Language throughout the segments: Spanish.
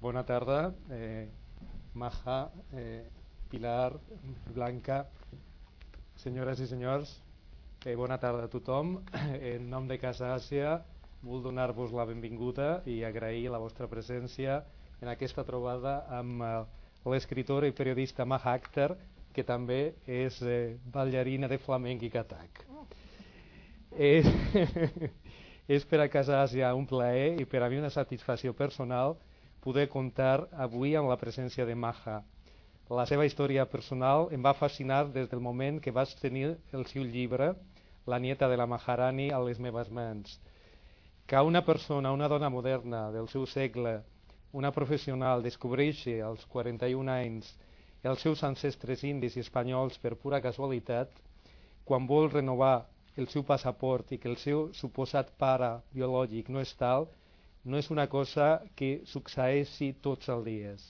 Bona tarda, eh, Maja, eh, Pilar, Blanca, senyores i senyors, eh, bona tarda a tothom. En nom de Casa Àsia vull donar-vos la benvinguda i agrair la vostra presència en aquesta trobada amb eh, l'escriptora i periodista Maja Akhtar, que també és eh, ballarina de flamenc i catac. És, és per a Casa Àsia un plaer i per a mi una satisfacció personal poder contar avui amb la presència de Maja. La seva història personal em va fascinar des del moment que vaig tenir el seu llibre, La nieta de la Maharani, a les meves mans. Que una persona, una dona moderna del seu segle, una professional, descobreixi als 41 anys els seus ancestres indis i espanyols per pura casualitat, quan vol renovar el seu passaport i que el seu suposat pare biològic no és tal, no és una cosa que succeeixi tots els dies.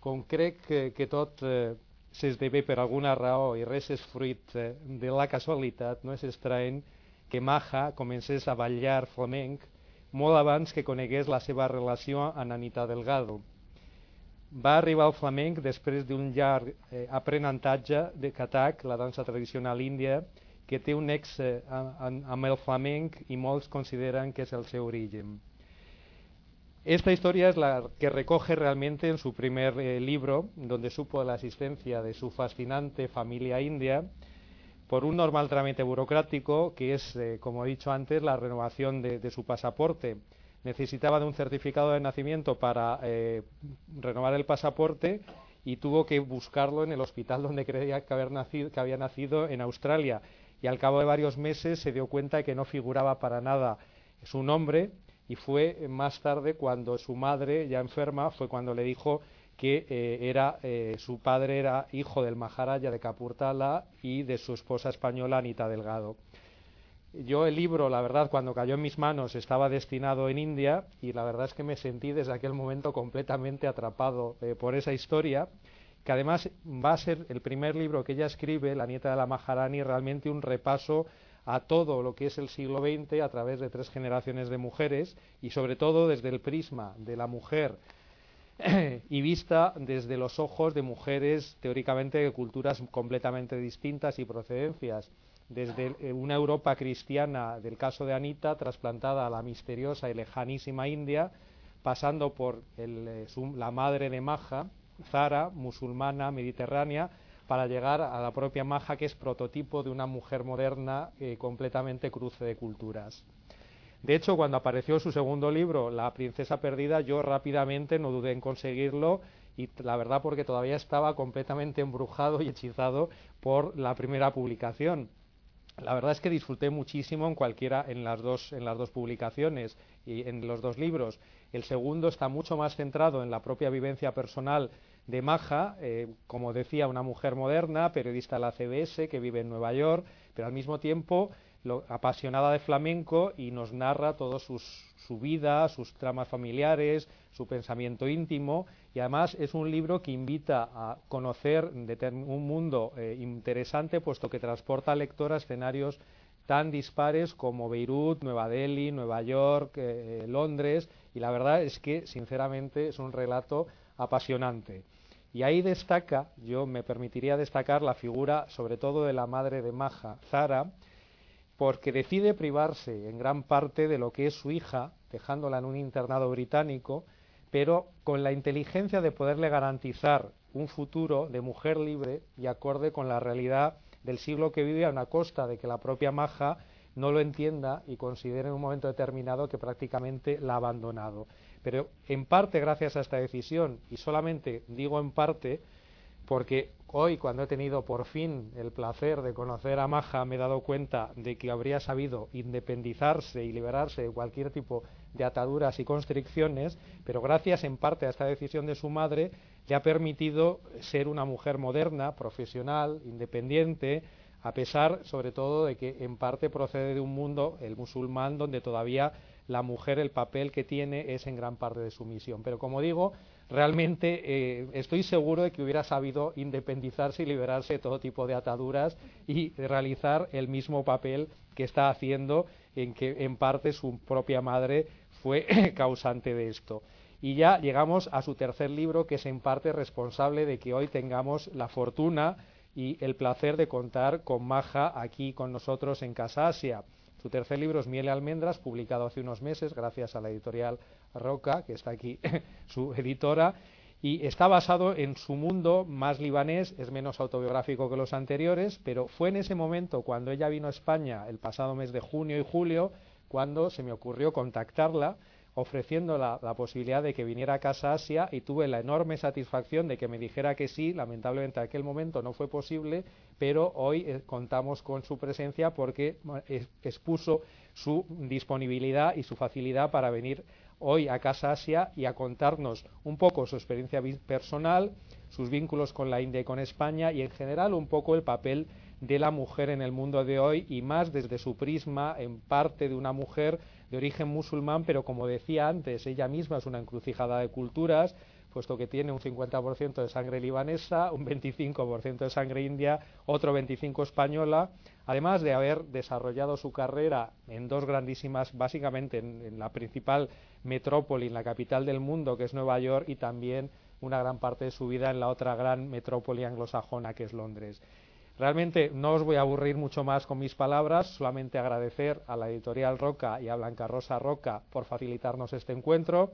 Com crec que, que tot eh, s'esdevé per alguna raó i res és fruit eh, de la casualitat, no és estrany que Maja comencés a ballar flamenc molt abans que conegués la seva relació amb Anita Delgado. Va arribar al flamenc després d'un llarg eh, aprenentatge de Katak, la dansa tradicional índia, que té un ex eh, amb el flamenc i molts consideren que és el seu origen. Esta historia es la que recoge realmente en su primer eh, libro, donde supo la asistencia de su fascinante familia india por un normal trámite burocrático que es, eh, como he dicho antes, la renovación de, su pasaporte. Necesitaba de un certificado de nacimiento para eh, renovar el pasaporte y tuvo que buscarlo en el hospital donde creía que, haber nacido, que había nacido en Australia. Y al cabo de varios meses se dio cuenta de que no figuraba para nada su nombre y fue más tarde cuando su madre, ya enferma, fue cuando le dijo que eh, era, eh, su padre era hijo del Maharaja de Capurtala y de su esposa española Anita Delgado. Yo el libro, la verdad, cuando cayó en mis manos estaba destinado en India y la verdad es que me sentí desde aquel momento completamente atrapado eh, por esa historia, que además va a ser el primer libro que ella escribe, La nieta de la Maharani, realmente un repaso a todo lo que es el siglo XX a través de tres generaciones de mujeres y sobre todo desde el prisma de la mujer y vista desde los ojos de mujeres teóricamente de culturas completamente distintas y procedencias, desde eh, una Europa cristiana del caso de Anita trasplantada a la misteriosa y lejanísima India, pasando por el, eh, la madre de Maja, Zara, musulmana, mediterránea, para llegar a la propia Maja, que es prototipo de una mujer moderna eh, completamente cruce de culturas. De hecho, cuando apareció su segundo libro, La princesa perdida, yo rápidamente no dudé en conseguirlo y la verdad porque todavía estaba completamente embrujado y hechizado por la primera publicación. La verdad es que disfruté muchísimo en cualquiera en las dos en las dos publicaciones y en los dos libros. El segundo está mucho más centrado en la propia vivencia personal de Maja, eh, como decía, una mujer moderna, periodista de la CBS, que vive en Nueva York, pero al mismo tiempo lo, apasionada de flamenco y nos narra toda su vida, sus tramas familiares, su pensamiento íntimo y además es un libro que invita a conocer un mundo eh, interesante puesto que transporta al lector a escenarios tan dispares como Beirut, Nueva Delhi, Nueva York, eh, Londres y la verdad es que sinceramente es un relato apasionante. Y ahí destaca, yo me permitiría destacar la figura sobre todo de la madre de Maja, Zara, porque decide privarse en gran parte de lo que es su hija, dejándola en un internado británico, pero con la inteligencia de poderle garantizar un futuro de mujer libre y acorde con la realidad del siglo que vive a una costa de que la propia Maja no lo entienda y considere en un momento determinado que prácticamente la ha abandonado. Pero en parte gracias a esta decisión, y solamente digo en parte, porque hoy cuando he tenido por fin el placer de conocer a Maja me he dado cuenta de que habría sabido independizarse y liberarse de cualquier tipo de ataduras y constricciones, pero gracias en parte a esta decisión de su madre le ha permitido ser una mujer moderna, profesional, independiente, a pesar sobre todo de que en parte procede de un mundo, el musulmán, donde todavía la mujer el papel que tiene es en gran parte de su misión. Pero como digo, realmente eh, estoy seguro de que hubiera sabido independizarse y liberarse de todo tipo de ataduras y realizar el mismo papel que está haciendo en que en parte su propia madre fue causante de esto. y ya llegamos a su tercer libro, que es en parte responsable de que hoy tengamos la fortuna y el placer de contar con Maja aquí con nosotros en Casa Asia. Su tercer libro es Miel y Almendras, publicado hace unos meses gracias a la editorial Roca, que está aquí su editora, y está basado en su mundo más libanés, es menos autobiográfico que los anteriores, pero fue en ese momento cuando ella vino a España el pasado mes de junio y julio cuando se me ocurrió contactarla ofreciendo la, posibilidad de que viniera a Casa Asia y tuve la enorme satisfacción de que me dijera que sí. Lamentablemente en aquel momento no fue posible, pero hoy eh, contamos con su presencia porque expuso su disponibilidad y su facilidad para venir hoy a Casa Asia y a contarnos un poco su experiencia personal, sus vínculos con la India y con España y en general un poco el papel de la mujer en el mundo de hoy y más desde su prisma en parte de una mujer de origen musulmán, pero como decía antes, ella misma es una encrucijada de culturas, puesto que tiene un 50% de sangre libanesa, un 25% de sangre india, otro 25% española, además de haber desarrollado su carrera en dos grandísimas, básicamente en, la principal metrópoli, en la capital del mundo, que es Nueva York, y también una gran parte de su vida en la otra gran metrópoli anglosajona, que es Londres. Realmente no os voy a aburrir mucho más con mis palabras, solamente agradecer a la editorial Roca y a Blanca Rosa Roca por facilitarnos este encuentro,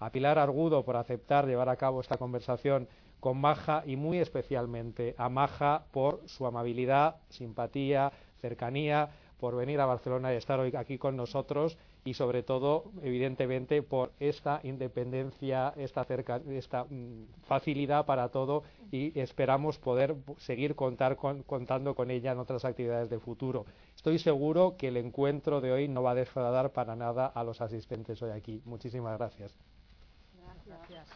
a Pilar Argudo por aceptar llevar a cabo esta conversación con Maja y muy especialmente a Maja por su amabilidad, simpatía, cercanía, por venir a Barcelona y estar hoy aquí con nosotros y sobre todo, evidentemente, por esta independencia, esta, esta mm, facilidad para todo y esperamos poder seguir contar contando con ella en otras actividades de futuro. Estoy seguro que el encuentro de hoy no va a defraudar para nada a los asistentes hoy aquí. Muchísimas gracias. gracias.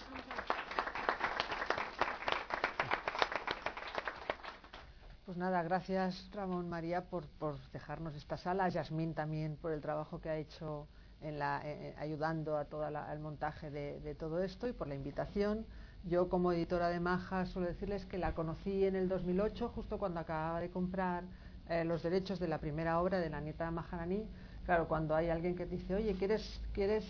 Pues nada, gracias Ramón María por, dejarnos esta sala, Yasmín también por el trabajo que ha hecho en la, eh, eh, ayudando a todo el montaje de, todo esto y por la invitación. Yo como editora de Maja suelo decirles que la conocí en el 2008, justo cuando acababa de comprar eh, los derechos de la primera obra de la nieta de Maharaní. Claro, cuando hay alguien que te dice, oye, ¿quieres, quieres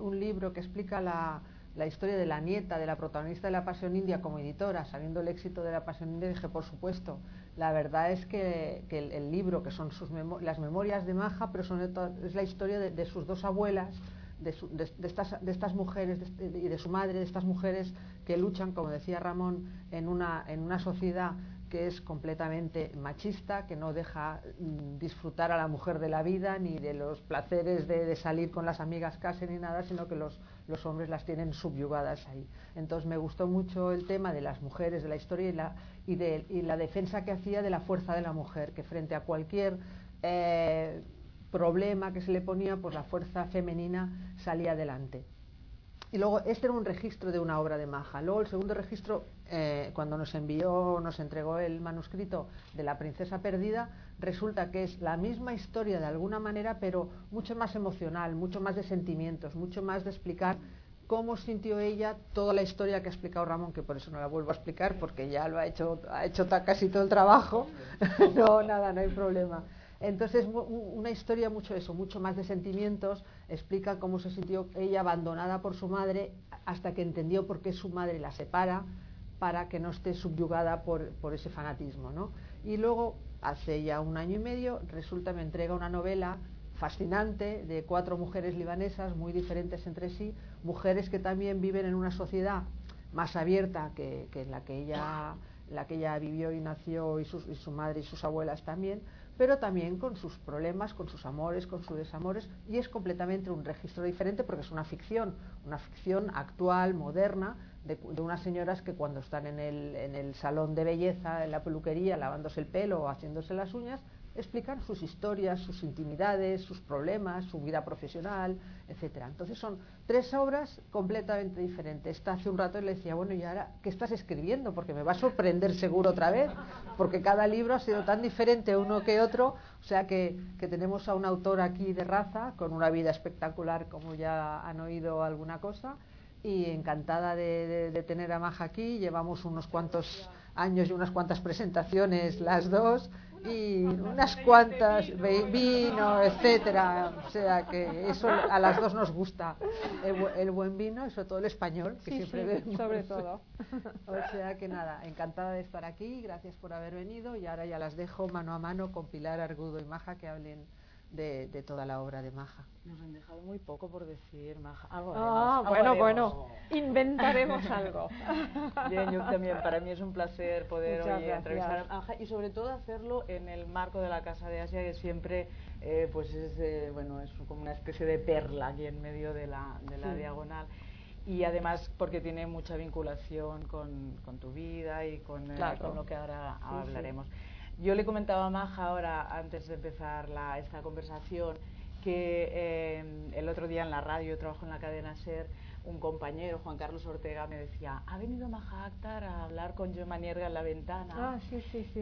un libro que explica la historia de la nieta de la protagonista de La Pasión India como editora, sabiendo el éxito de La Pasión India, dije, por supuesto. La verdad es que, el, libro, que son sus las memorias de Maja, pero son, es la historia de, sus dos abuelas, de, estas, de estas mujeres y de su madre, de estas mujeres que luchan, como decía Ramón, en una, en una sociedad que es completamente machista, que no deja mm, disfrutar a la mujer de la vida, ni de los placeres de, salir con las amigas casi ni nada, sino que los, los, hombres las tienen subyugadas ahí. Entonces me gustó mucho el tema de las mujeres, de la historia y la, y de, y la defensa que hacía de la fuerza de la mujer, que frente a cualquier eh, problema que se le ponía, pues la fuerza femenina salía adelante. Y luego, este era un registro de una obra de Maja. Luego, el segundo registro, eh, cuando nos envió, nos entregó el manuscrito de La Princesa Perdida, resulta que es la misma historia de alguna manera, pero mucho más emocional, mucho más de sentimientos, mucho más de explicar cómo sintió ella toda la historia que ha explicado Ramón, que por eso no la vuelvo a explicar, porque ya lo ha hecho, ha hecho casi todo el trabajo. no, nada, no hay problema. Entonces, una historia mucho eso, mucho más de sentimientos, explica cómo se sintió ella abandonada por su madre hasta que entendió por qué su madre la separa para que no esté subyugada por, ese fanatismo. ¿no? Y luego, hace ya un año y medio, resulta me entrega una novela fascinante de cuatro mujeres libanesas muy diferentes entre sí, mujeres que también viven en una sociedad más abierta que, en la que ella la que ella vivió y nació y su madre y sus abuelas también, pero también con sus problemas, con sus amores, con sus desamores, y es completamente un registro diferente porque es una ficción, una ficción actual, moderna, de, unas señoras que cuando están en el, en el salón de belleza, en la peluquería, lavándose el pelo o haciéndose las uñas, explican sus historias, sus intimidades, sus problemas, su vida profesional, etcétera. Entonces son tres obras completamente diferentes. Esta hace un rato le decía, bueno, ¿y ahora qué estás escribiendo? Porque me va a sorprender seguro otra vez, porque cada libro ha sido tan diferente uno que otro, o sea que, tenemos a un autor aquí de raza, con una vida espectacular, como ya han oído alguna cosa, y encantada de, de tener a Maja aquí. Llevamos unos cuantos años y unas cuantas presentaciones las dos y unas cuantas vino, etcétera. O sea que eso a las dos nos gusta el, buen vino y sobre todo el español, que siempre sí, Sobre todo. O sea que nada, encantada de estar aquí, gracias por haber venido y ahora ya las dejo mano a mano con Pilar Argudo y Maja que hablen de, toda la obra de Maja. Nos han dejado muy poco por decir, Maja. ah, bueno, bueno, inventaremos algo. Bien, yo también, para mí es un placer poder entrevistar a Maja y sobre todo hacerlo en el marco de la Casa de Asia, que siempre eh, pues es, eh, bueno, es como una especie de perla aquí en medio de la, de la diagonal y además porque tiene mucha vinculación con, con tu vida y con, eh, con lo que ahora hablaremos. Yo le comentaba a Maja ahora, antes de empezar la, esta conversación, que eh, el otro día en la radio, trabajo en la cadena SER, un compañero, Juan Carlos Ortega, me decía, ha venido Maja Akhtar a hablar con Joe Manierga en la ventana. Ah, sí, sí, sí.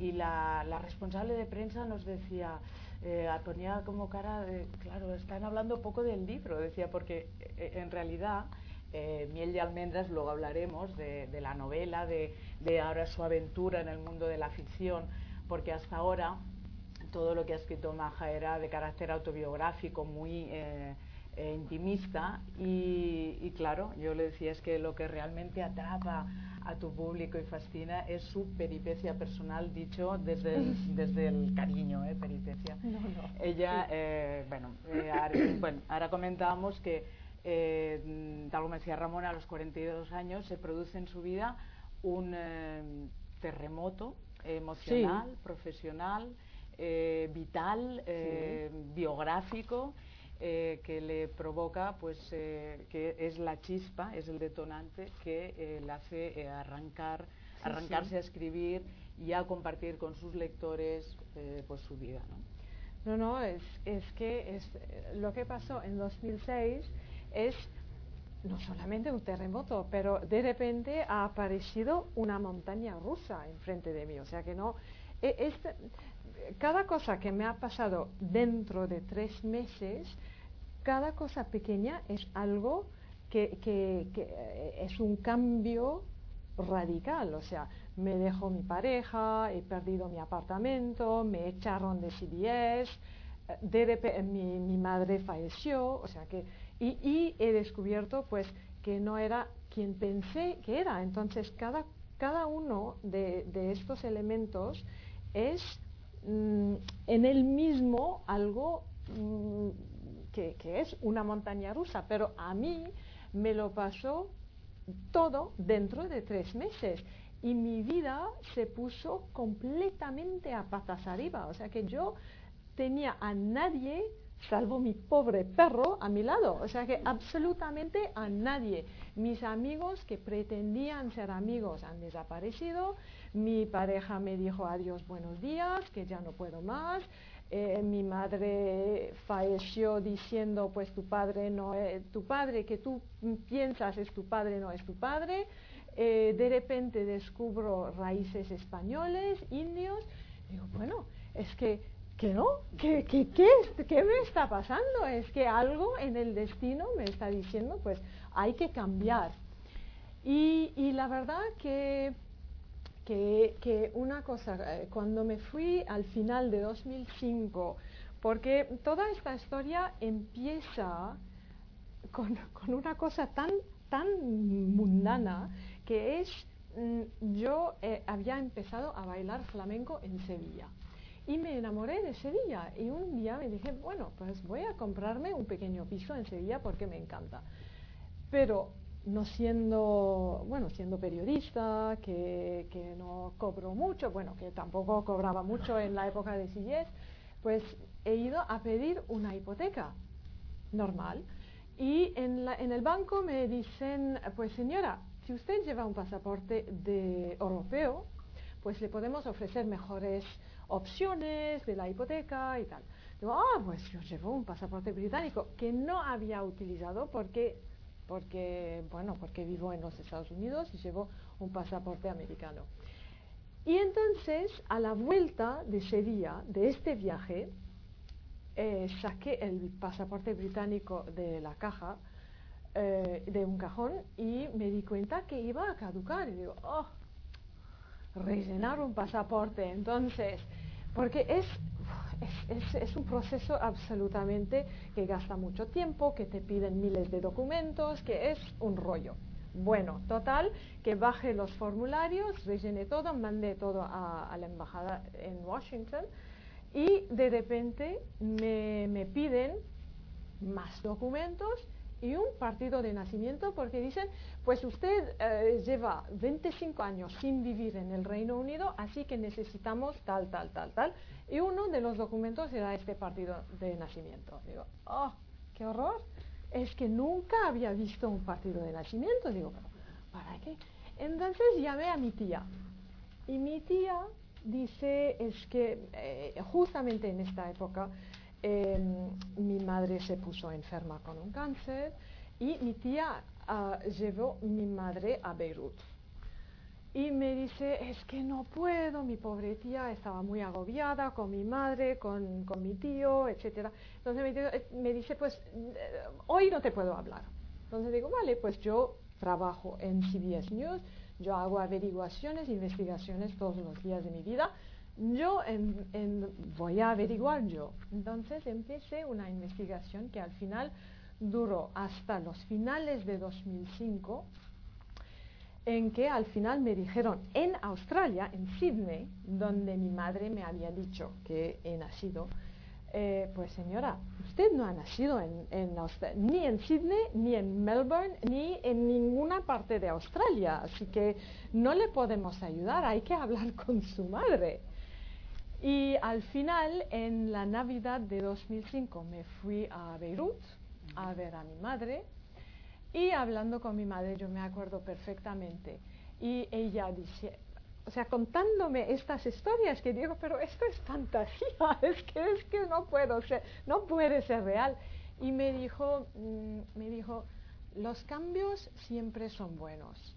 Y, la, responsable de prensa nos decía, eh, ponía como cara de, claro, están hablando poco del libro, decía, porque eh, en realidad eh, Miel de Almendras, luego hablaremos de, la novela, de, ahora su aventura en el mundo de la ficción, porque hasta ahora todo lo que ha escrito Maja era de carácter autobiográfico, muy eh, eh, intimista y, claro, yo le decía es que lo que realmente atrapa a tu público y fascina es su peripecia personal, dicho desde el, desde el cariño, ¿eh? peripecia. Ella, bueno, bueno, ahora comentábamos que eh, tal como decía Ramón, a los 42 años se produce en su vida un eh, terremoto emocional, profesional, eh, vital, eh, biográfico, que le provoca, pues, que es la chispa, es el detonante que le hace arrancar, arrancarse a escribir y a compartir con sus lectores, pues, su vida. ¿no? No, no, es, es que es lo que pasó en 2006 es no solamente un terremoto, pero de repente ha aparecido una montaña rusa enfrente de mí. O sea que no, e, cada cosa que me ha pasado dentro de tres meses, cada cosa pequeña es algo que, que, eh, es un cambio radical. O sea, me dejó mi pareja, he perdido mi apartamento, me echaron de CBS, eh, de mi, mi madre falleció. O sea que y, he descubierto pues que no era quien pensé que era. Entonces cada, cada uno de, estos elementos es mm, en el mismo algo mm, que, es una montaña rusa, pero a mí me lo pasó todo dentro de tres meses y mi vida se puso completamente a patas arriba. O sea que yo tenía a nadie salvo mi pobre perro a mi lado. O sea que absolutamente a nadie. Mis amigos que pretendían ser amigos han desaparecido. Mi pareja me dijo adiós, buenos días, que ya no puedo más. Eh, mi madre falleció diciendo, pues tu padre no es, tu padre que tú piensas es tu padre, no es tu padre. Eh, de repente descubro raíces españoles, indios. Digo, bueno, es que que no, ¿Qué, qué, qué, me está pasando? Es que algo en el destino me está diciendo, pues hay que cambiar. Y, la verdad que, que, una cosa, eh, cuando me fui al final de 2005, porque toda esta historia empieza con, con una cosa tan, tan mundana que es, mm, yo eh, había empezado a bailar flamenco en Sevilla y me enamoré de Sevilla. Y un día me dije, bueno, pues voy a comprarme un pequeño piso en Sevilla porque me encanta. Pero no siendo, bueno, siendo periodista, que, que no cobro mucho, bueno, que tampoco cobraba mucho en la época de Sillés, pues he ido a pedir una hipoteca normal. Y en, la, en el banco me dicen, pues señora, si usted lleva un pasaporte de europeo, pues le podemos ofrecer mejores opciones de la hipoteca y tal. Digo, ah, pues yo llevo un pasaporte británico que no había utilizado porque, porque, bueno, porque vivo en los Estados Unidos y llevo un pasaporte americano. Y entonces, a la vuelta de Sevilla, de este viaje, eh, saqué el pasaporte británico de la caja, eh, de un cajón, y me di cuenta que iba a caducar. Y digo, oh, rellenar un pasaporte. Entonces, porque es, es, un proceso absolutamente que gasta mucho tiempo, que te piden miles de documentos, que es un rollo. Bueno, total, que baje los formularios, rellene todo, mande todo a, la embajada en Washington y de repente me, me piden más documentos y un partido de nacimiento porque dicen, pues usted eh, lleva 25 años sin vivir en el Reino Unido, así que necesitamos tal, tal, tal, tal. Y uno de los documentos era este partido de nacimiento. Digo, oh, qué horror. Es que nunca había visto un partido de nacimiento. Digo, ¿para qué? Entonces llamé a mi tía. Y mi tía dice, es que eh, justamente en esta época Em, mi madre se puso enferma con un cáncer y mi tía uh, llevó mi madre a Beirut. Y me dice, es que no puedo, mi pobre tía estaba muy agobiada con mi madre, con, con mi tío, etc. Entonces me, eh, me, dice, pues eh, hoy no te puedo hablar. Entonces digo, vale, pues yo trabajo en CBS News, yo hago averiguaciones, investigaciones todos los días de mi vida yo voy a averiguar yo. Entonces empecé una investigación que al final duró hasta los finales de 2005, en que al final me dijeron en Australia, en Sydney, donde mi madre me había dicho que he nacido, eh, pues señora, usted no ha nacido en, ni en Sydney, ni en Melbourne, ni en ninguna parte de Australia, así que no le podemos ayudar, hay que hablar con su madre. Y al final, en la Navidad de 2005, me fui a Beirut a ver a mi madre y hablando con mi madre, yo me acuerdo perfectamente. Y ella dice, o sea, contándome estas historias que digo, pero esto es fantasía, es que es que no puedo ser, no puede ser real. Y me dijo, mm, me dijo, los cambios siempre son buenos.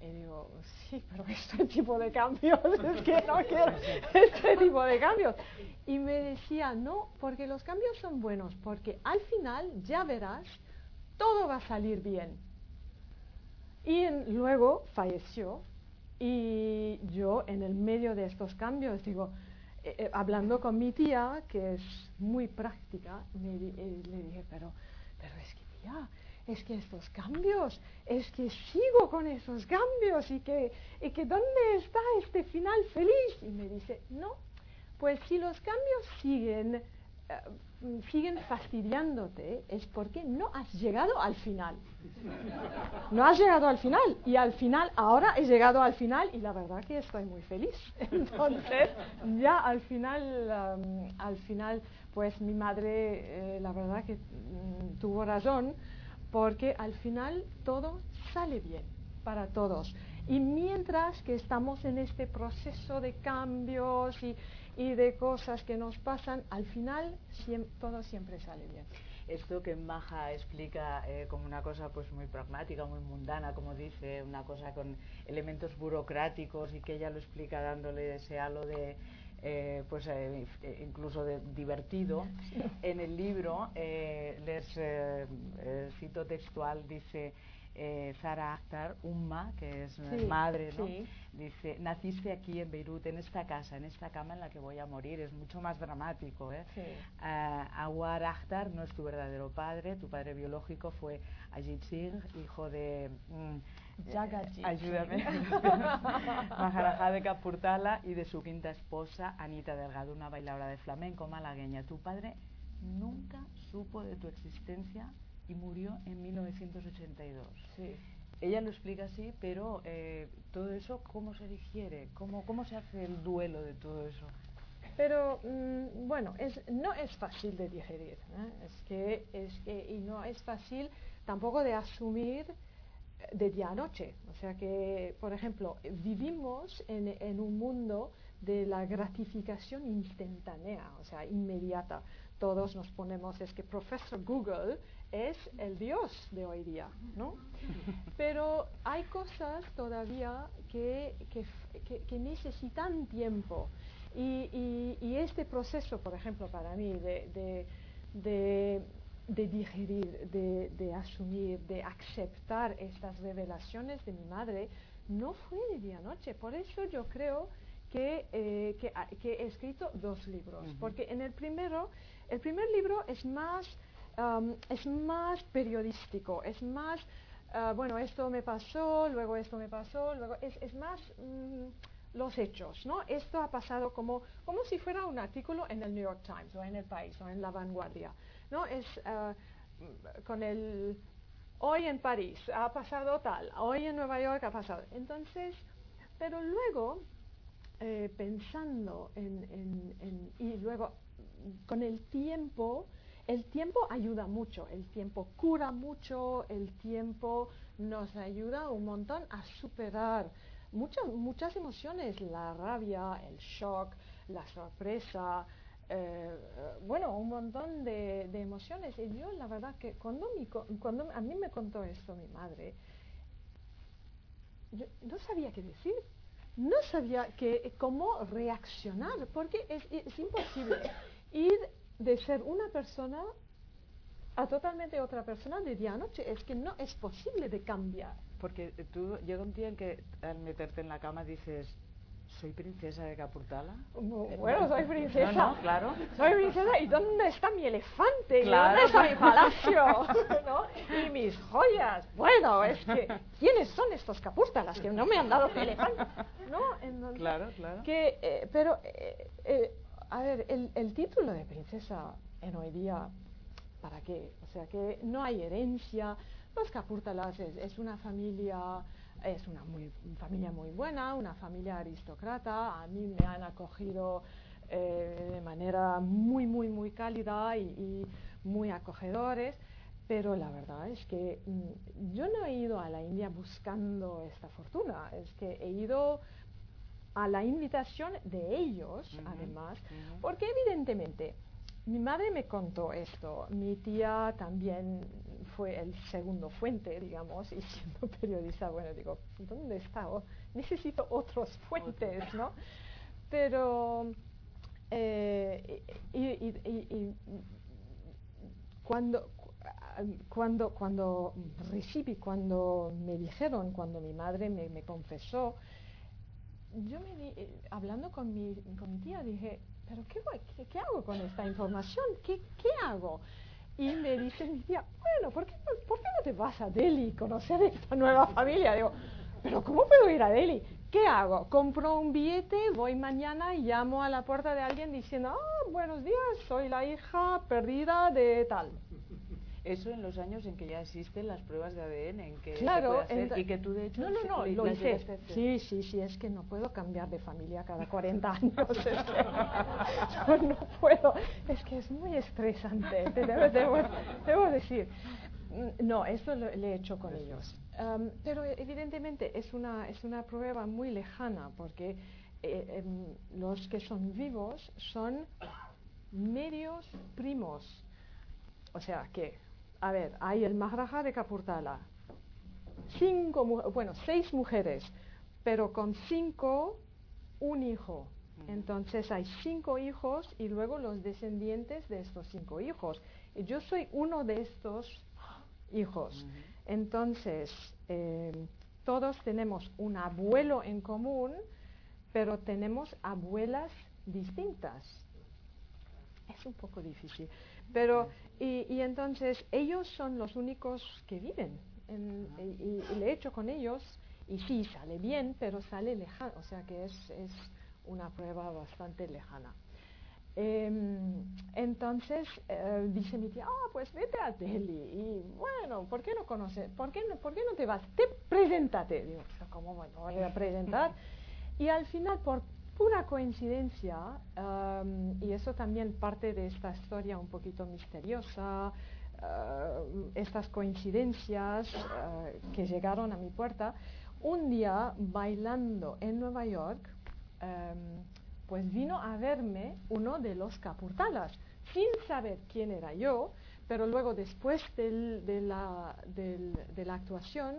Y digo, sí, pero este tipo de cambios, es que no quiero este tipo de cambios. Y me decía, no, porque los cambios son buenos, porque al final ya verás, todo va a salir bien. Y luego falleció y yo en el medio de estos cambios, digo, eh, eh, hablando con mi tía, que es muy práctica, me, eh, le dije, pero, pero es que tía, es que estos cambios, es que sigo con esos cambios y que, y que ¿dónde está este final feliz? Y me dice, no, pues si los cambios siguen, eh, siguen fastidiándote, es porque no has llegado al final. No has llegado al final. Y al final, ahora he llegado al final y la verdad que estoy muy feliz. Entonces, ya al final, um, al final, pues mi madre, eh, la verdad que mm, tuvo razón porque al final todo sale bien para todos. Y mientras que estamos en este proceso de cambios y, de cosas que nos pasan, al final todo siempre sale bien. Esto que Maja explica eh, como una cosa pues muy pragmática, muy mundana, como dice, una cosa con elementos burocráticos y que ella lo explica dándole ese halo de, eh, pues eh, eh, incluso de divertido. En el libro, les cito textual, dice Zara Akhtar, Umma, que es madre, ¿no? dice, naciste aquí en Beirut, en esta casa, en esta cama en la que voy a morir, es mucho más dramático. ¿eh? Awar Akhtar no es tu verdadero padre, tu padre biológico fue Ajit Singh, hijo de... Mm, ayúdame. Maharaja de Capurtala y de su quinta esposa, Anita Delgado, una bailadora de flamenco malagueña. Tu padre nunca supo de tu existencia y murió en 1982. Sí. Ella lo explica así, pero eh, todo eso, ¿cómo se digiere? ¿Cómo, ¿Cómo se hace el duelo de todo eso? Pero mm, bueno, es, no es fácil de digerir, ¿eh? es, que, es que, y no es fácil tampoco de asumir de día a noche. O sea que, por ejemplo, vivimos en, un mundo de la gratificación instantánea, o sea, inmediata. Todos nos ponemos, es que Profesor Google es el Dios de hoy día, ¿no? Pero hay cosas todavía que, que, necesitan tiempo. Y, y, este proceso, por ejemplo, para mí, de de digerir, de, asumir, de aceptar estas revelaciones de mi madre, no fue de día a noche. Por eso yo creo que, eh, he escrito dos libros, porque en el primero, el primer libro es más, um, es más periodístico, es más, uh, bueno, esto me pasó, luego esto me pasó, luego es, más mm, los hechos, ¿no? Esto ha pasado como, como si fuera un artículo en el New York Times o en El País o en La Vanguardia. ¿No? Es eh, con el hoy en París ha pasado tal, hoy en Nueva York ha pasado. Entonces, pero luego, eh, pensando en, y luego con el tiempo, el tiempo ayuda mucho, el tiempo cura mucho, el tiempo nos ayuda un montón a superar muchas, muchas emociones, la rabia, el shock, la sorpresa, eh, bueno, un montón de, emociones. Y yo la verdad que cuando, cuando a mí me contó esto mi madre, yo no sabía qué decir, no sabía que, cómo reaccionar, porque es, es imposible ir de ser una persona a totalmente otra persona de día a noche. Es que no es posible de cambiar. Porque tú llega un día en que al meterte en la cama dices, ¿Soy princesa de Capurtala? Bueno, soy princesa. No, claro. Soy princesa. ¿Y dónde está mi elefante? ¿Dónde está mi palacio? Y mis joyas. Bueno, es que, ¿quiénes son estos Capurtalas que no me han dado elefante? ¿No? claro, claro. Que, eh, pero, eh, eh, a ver, el, el título de princesa en hoy día, ¿para qué? O sea, que no hay herencia. Los Capurtalas es, es una familia es una familia muy buena, una familia aristócrata. A mí me han acogido eh, de manera muy, muy, muy cálida y, muy acogedores. Pero la verdad es que mm, yo no he ido a la India buscando esta fortuna, es que he ido a la invitación de ellos, además, porque evidentemente mi madre me contó esto, mi tía también fue el segundo fuente, digamos, y siendo periodista, bueno, digo, ¿dónde está? necesito otros fuentes, ¿no? Pero, eh, y, cuando, cuando, cuando recibí, cuando me dijeron, cuando mi madre me, me confesó, yo me eh, hablando con mi, con mi tía dije, pero qué, qué, hago con esta información? ¿Qué, ¿Qué, hago? Y me dice mi tía, bueno, ¿por qué, ¿por qué no te vas a Delhi a conocer esta nueva familia? Digo, pero ¿cómo puedo ir a Delhi? ¿Qué hago? Compro un billete, voy mañana y llamo a la puerta de alguien diciendo, ah, buenos días, soy la hija perdida de tal. Eso en los años en que ya existen las pruebas de ADN, en que claro, y que tú de hecho no, no, no, lo hice. Sí, sí, sí, es que no puedo cambiar de familia cada 40 años. no puedo, es que es muy estresante, te debo, decir. No, eso lo, le he hecho con ellos. pero evidentemente es una, es una prueba muy lejana porque eh, em, los que son vivos son medios primos. O sea que a ver, hay el Maharaja de Capurtala, cinco, bueno, seis mujeres, pero con cinco, un hijo. Entonces hay cinco hijos y luego los descendientes de estos cinco hijos. Y yo soy uno de estos hijos. Entonces, eh, todos tenemos un abuelo en común, pero tenemos abuelas distintas. Es un poco difícil. Pero, y, entonces ellos son los únicos que viven. y, le he hecho con ellos, y sí, sale bien, pero sale lejano, o sea que es, es una prueba bastante lejana. Em, entonces eh, dice mi tía, ah, pues vete a Delhi. Y bueno, ¿por qué no conoces? ¿Por qué no, ¿por qué no te vas? Te preséntate. Digo, ¿cómo me voy a presentar? Y al final, por pura coincidencia, y eso también parte de esta historia un poquito misteriosa, estas coincidencias que llegaron a mi puerta, un día bailando en Nueva York, pues vino a verme uno de los capurtalas, sin saber quién era yo, pero luego después de, la, de la actuación,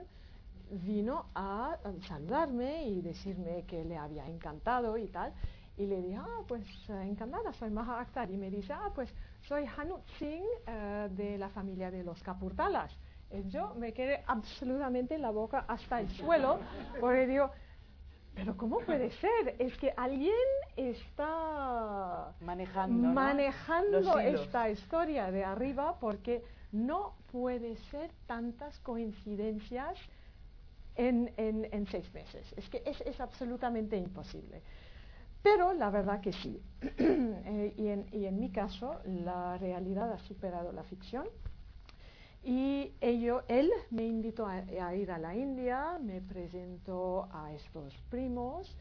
vino a saludarme y decirme que le había encantado y tal. Y le dije, ah, pues encantada, soy Maha Akhtar. Y me dice, ah, pues soy Hanut Singh eh, de la familia de los Capurtalas. Y yo me quedé absolutamente la boca hasta el suelo porque digo, pero ¿cómo puede ser? Es que alguien está manejando, manejando esta historia de arriba porque no puede ser tantas coincidencias en, seis meses. Es que es, absolutamente imposible. Pero la verdad que sí. Eh, y, en, y, en, mi caso, la realidad ha superado la ficción. Y ello, él me invitó a, ir a la India, me presentó a estos primos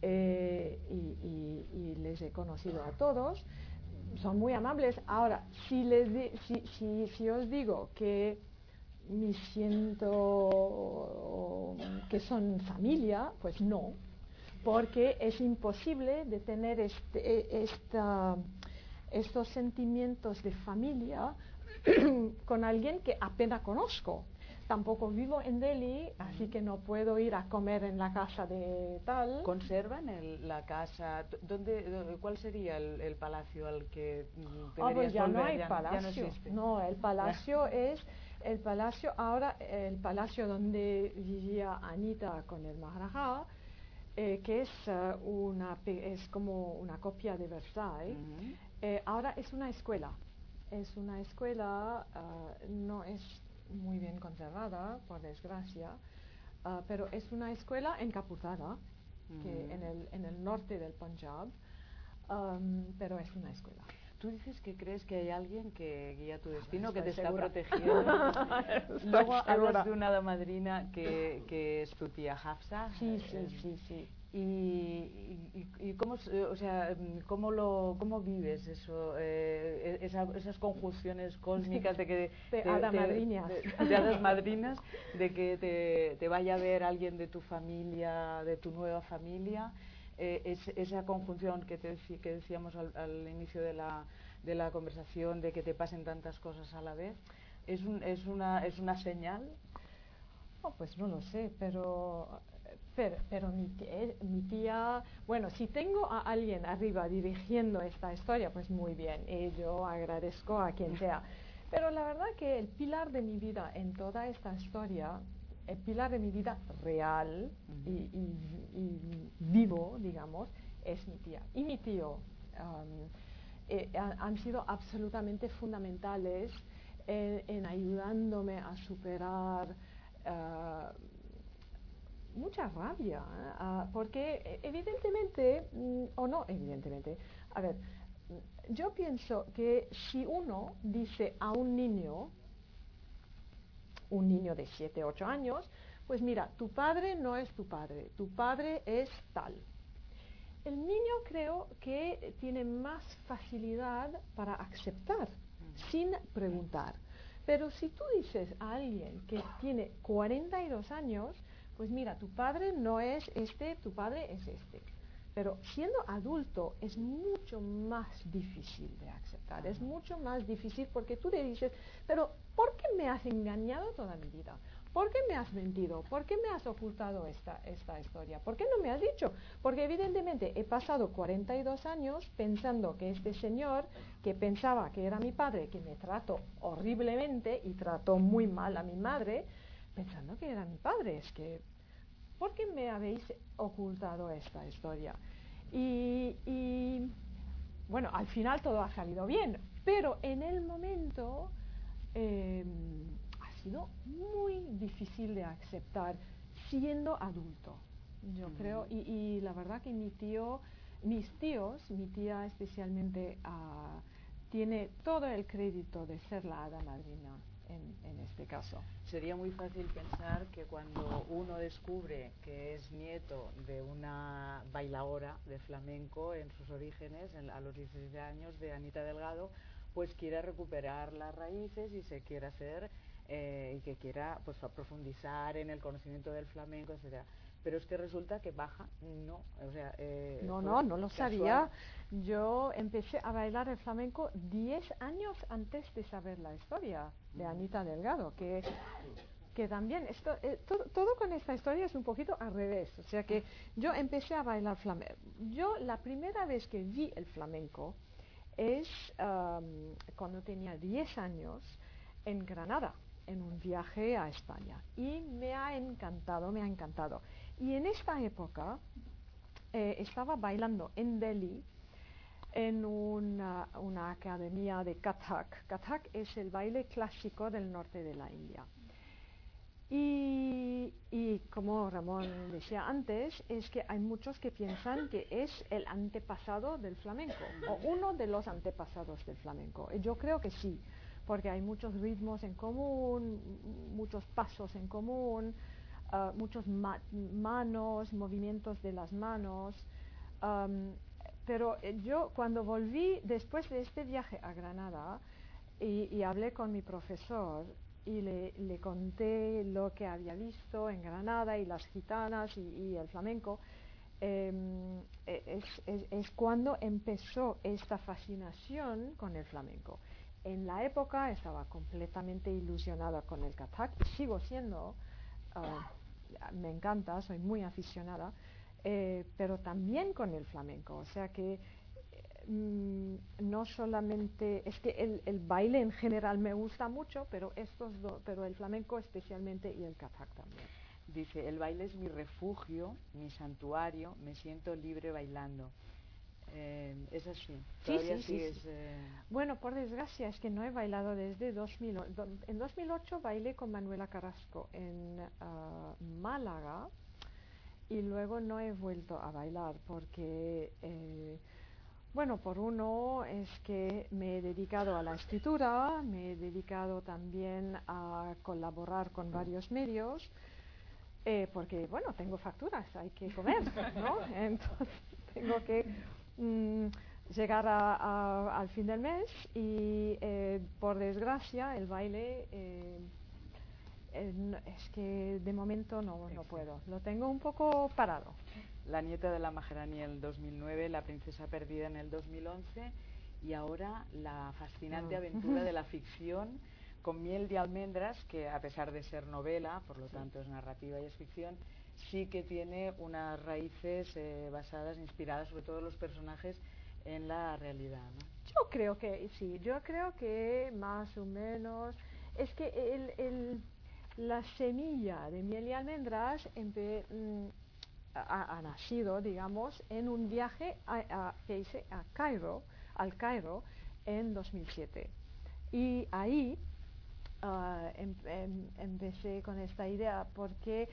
eh, y, les he conocido a todos. Son muy amables. Ahora, si, les si, si, os digo que me siento que son familia, pues no, porque es imposible de tener este, estos sentimientos de familia con alguien que apenas conozco. Tampoco vivo en Delhi, así que no puedo ir a comer en la casa de tal. ¿Conservan la casa? ¿Dónde, ¿Cuál sería el, palacio al que ah, pues ya no hay palacio. no, el palacio es el palacio ahora el palacio donde vivía Anita con el Maharaja. Eh, que es, eh, una, es como una copia de Versailles, eh, ahora es una escuela es una escuela, ah, no es muy bien conservada, por desgracia, pero es una escuela encaputada que en, el, en el norte del Punjab, pero es una escuela. Tú dices que crees que hay alguien que guía tu destino, que te está protegiendo. Luego hablas de una hada madrina que, que es tu tía Hafsa. Sí, sí, sí, sí y, y, cómo, o sea, cómo, lo, cómo vives eso, eh, e, esas conjunciones cósmicas de que de, de, madrinas. de, madrinas, de que te, te, vaya a ver alguien de tu familia, de tu nueva familia, eh, es, esa conjunción que, te, que decíamos al, al inicio de la, de la conversación, de que te pasen tantas cosas a la vez, es, un, es, una, es una señal. Oh, pues no lo sé, pero pero, eh, mi, tía, bueno, si tengo a alguien arriba dirigiendo esta historia, pues muy bien, y yo agradezco a quien sea. Pero la verdad que el pilar de mi vida en toda esta historia, el pilar de mi vida real y, vivo, digamos, es mi tía. Y mi tío eh, han sido absolutamente fundamentales en, ayudándome a superar. Ah, mucha rabia, ¿eh? ah, porque eh, evidentemente, mm, o no evidentemente, a ver, yo pienso que si uno dice a un niño, un niño de 7, 8 años, pues mira, tu padre no es tu padre, tu padre es tal. El niño creo que tiene más facilidad para aceptar sin preguntar. Pero si tú dices a alguien que tiene 42 años, pues mira, tu padre no es este, tu padre es este. Pero siendo adulto es mucho más difícil de aceptar, es mucho más difícil porque tú le dices, pero ¿por qué me has engañado toda mi vida? ¿Por qué me has mentido? ¿Por qué me has ocultado esta, esta historia? ¿Por qué no me has dicho? Porque evidentemente he pasado 42 años pensando que este señor, que pensaba que era mi padre, que me trató horriblemente y trató muy mal a mi madre, pensando que era mi padre. Es que, ¿por qué me habéis ocultado esta historia? Y, bueno, al final todo ha salido bien, pero en el momento em, ha sido muy difícil de aceptar siendo adulto, yo creo. Y, la verdad que mi tío, mis tíos, mi tía especialmente, ah, tiene todo el crédito de ser la hada madrina en, este caso. Sería muy fácil pensar que cuando uno descubre que es nieto de una bailadora de flamenco en sus orígenes, a los 16 años, de Anita Delgado, pues quiera recuperar las raíces y se quiera hacer eh, y que quiera pues profundizar en el conocimiento del flamenco, etcétera pero es que resulta que baja, no, o sea, eh, no, no, no lo sabía. Yo empecé a bailar el flamenco 10 años antes de saber la historia de Anita Delgado, que, que también, esto, eh, todo, con esta historia es un poquito al revés, o sea que yo empecé a bailar flamenco. Yo la primera vez que vi el flamenco es cuando tenía 10 años en Granada, en un viaje a España. Y me ha encantado, me ha encantado. Y en esta época eh, estaba bailando en Delhi en una, academia de Kathak. Kathak es el baile clásico del norte de la India. Y, como Ramón decía antes, es que hay muchos que piensan que es el antepasado del flamenco, o uno de los antepasados del flamenco. Yo creo que sí, porque hay muchos ritmos en común, muchos pasos en común, ah, muchos manos, movimientos de las manos. pero eh, yo cuando volví después de este viaje a Granada y, hablé con mi profesor y le, conté lo que había visto en Granada y las gitanas y, el flamenco, em, e, es, cuando empezó esta fascinación con el flamenco. En la época estaba completamente ilusionada con el Kathak, sigo siendo, ah, me encanta, soy muy aficionada, eh, pero también con el flamenco. O sea que mm, no solamente, es que el, baile en general me gusta mucho, pero, estos pero el flamenco especialmente y el Kathak también. Dice, el baile es mi refugio, mi santuario, me siento libre bailando. Eh, es así. Sí, sí, sí, eh, Bueno, por desgracia es que no he bailado desde 2008. En 2008 bailé con Manuela Carrasco en ah, Málaga y luego no he vuelto a bailar porque, eh, bueno, por uno es que me he dedicado a la escritura, me he dedicado también a colaborar con varios medios. porque, bueno, tengo facturas, hay que comer, ¿no? Entonces tengo que Mm, llegar al fin del mes y eh, por desgracia el baile eh, es que de momento no, no puedo, lo tengo un poco parado. La nieta de la Majerani en el 2009, la princesa perdida en el 2011 y ahora la fascinante ah. aventura de la ficción con miel de almendras, que a pesar de ser novela, por lo tanto es narrativa y es ficción, sí que tiene unas raíces eh, basadas, inspiradas sobre todo los personajes en la realidad. Yo creo que sí, yo creo que más o menos es que el, la semilla de miel y almendras mm, ha, nacido, digamos, en un viaje que hice a Cairo, al Cairo en 2007. Y ahí ah, em, em, empecé con esta idea porque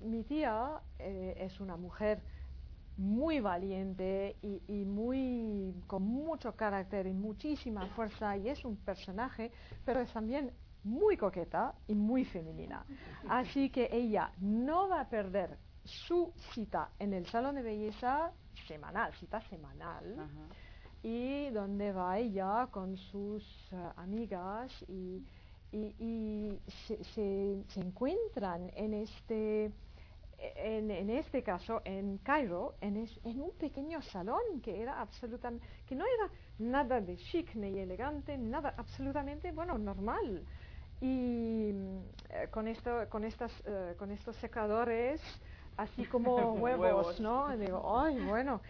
mi tía eh, es una mujer muy valiente y, muy con mucho carácter y muchísima fuerza y es un personaje, pero es también muy coqueta y muy femenina. Así que ella no va a perder su cita en el salón de belleza semanal, cita semanal, y donde va ella con sus eh, amigas y y, se, encuentran en este, en, este caso en Cairo, en, en, un pequeño salón que era absolutamente, que no era nada de chic ni elegante, nada absolutamente, bueno, normal. Y eh, con, esto, con, estas, eh, con estos secadores, así como huevos, ¿no? digo, ay, bueno.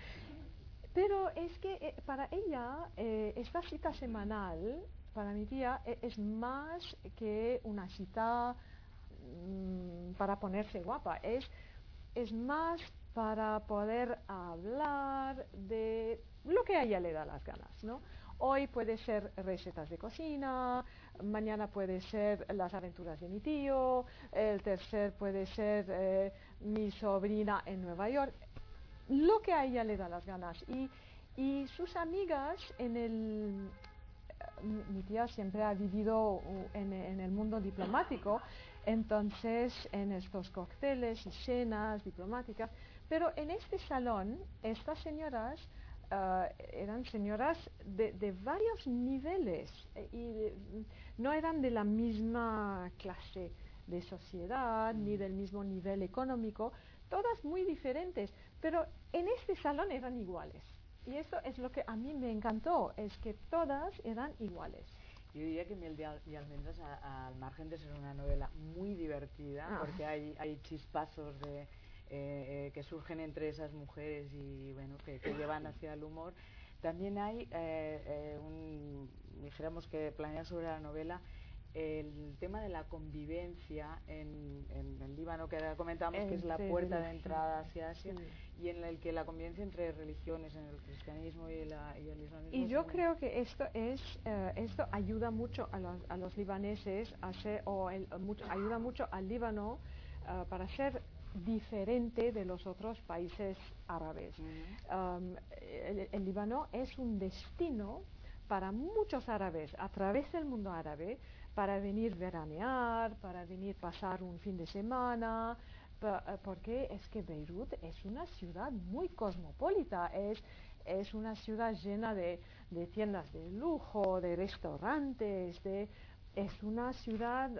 Pero es que eh, para ella esta cita semanal para mi tía e, es más que una cita mm, para ponerse guapa, es, es más para poder hablar de lo que a ella le da las ganas, ¿no? Hoy puede ser recetas de cocina, mañana puede ser las aventuras de mi tío, el tercer puede ser eh, mi sobrina en Nueva York, lo que a ella le da las ganas. Y, y sus amigas en el, mi tía siempre ha vivido en, el mundo diplomático, entonces en estos cócteles y cenas diplomáticas, pero en este salón estas señoras ah, eran señoras de, varios niveles eh, y no eran de la misma clase de sociedad ni del mismo nivel económico, todas muy diferentes, pero en este salón eran iguales. Y eso es lo que a mí me encantó, es que todas eran iguales. Yo diría que Miel y Almendras, al margen de ser una novela muy divertida, ah. porque hay, hay chispazos de, eh, eh, que surgen entre esas mujeres y bueno, que, llevan hacia el humor, también hay un, dijéramos que planear sobre la novela el tema de la convivencia en, el Líbano, que comentamos que es la puerta de entrada hacia Asia, y en el que la convivencia entre religiones, en el cristianismo y, el islamismo. Y yo creo que esto es eh, esto ayuda mucho a los, a los libaneses a ser, o ayuda mucho al Líbano eh, para ser diferente de los otros países árabes. Um, el Líbano es un destino para muchos árabes a través del mundo árabe para venir veranear, para venir pasar un fin de semana, eh, porque es que Beirut es una ciudad muy cosmopolita, es, es una ciudad llena de, tiendas de lujo, de restaurantes, de, es una ciudad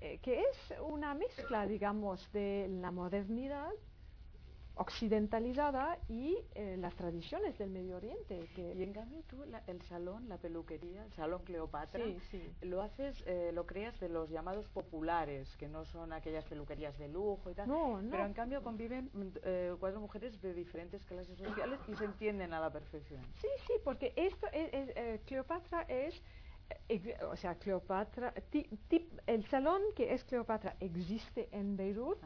eh, que es una mezcla, digamos, de la modernidad occidentalizada y eh, las tradiciones del Medio Oriente. Que y en cambio tú el salón, la peluquería, el salón Cleopatra, lo haces, eh, lo creas de los llamados populares, que no son aquellas peluquerías de lujo y tal. No, Pero en cambio conviven eh, cuatro mujeres de diferentes clases sociales y se entienden a la perfección. Sí, sí, porque esto es, Cleopatra es o sea, Cleopatra, el salón que es Cleopatra existe en Beirut,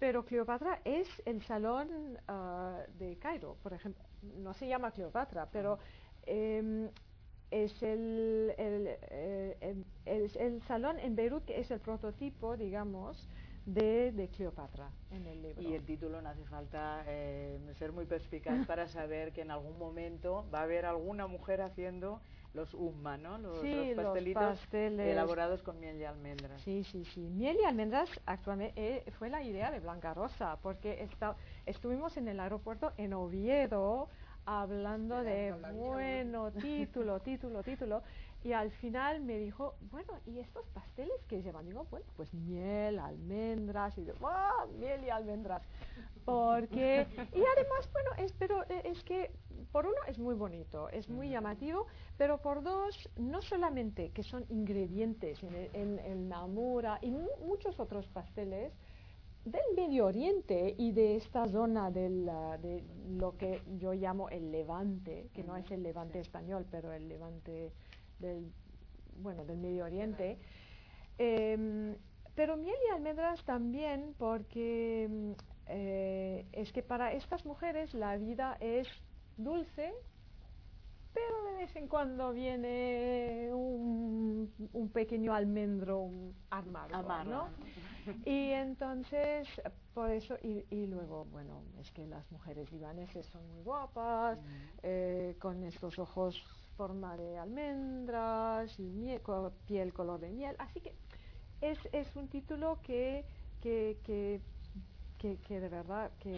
pero Cleopatra es el salón ah, de Cairo, por ejemplo. No se llama Cleopatra, pero em, es el, eh, el, salón en Beirut que es el prototipo, digamos, de, de, Cleopatra en el libro. Y el título no hace falta eh, ser muy perspicaz para saber que en algún momento va a haber alguna mujer haciendo los umma, ¿no? Los, pastelitos elaborados con miel y almendras. Sí, sí, sí. Miel y almendras actualmente eh, fue la idea de Blanca Rosa, porque estuvimos en el aeropuerto en Oviedo hablando de, bueno, título, título, título, y al final me dijo, bueno, ¿y estos pasteles que llevan? Digo, bueno, pues miel, almendras, y yo, ¡ah! Miel y almendras. Porque, y además, bueno, es, pero eh, es que por uno es muy bonito, es muy llamativo, pero por dos, no solamente que son ingredientes en el, namura y muchos otros pasteles del Medio Oriente y de esta zona del, de lo que yo llamo el Levante, que no es el Levante español, pero el Levante del, bueno, del Medio Oriente. Em, pero miel y almendras también porque eh, es que para estas mujeres la vida es dulce, pero de vez en cuando viene un, pequeño almendro amargo, Y entonces, por eso, y, luego, bueno, es que las mujeres libaneses son muy guapas, eh, con estos ojos forma de almendras, y piel color de miel, así que es, es un título que, que, que, que de verdad que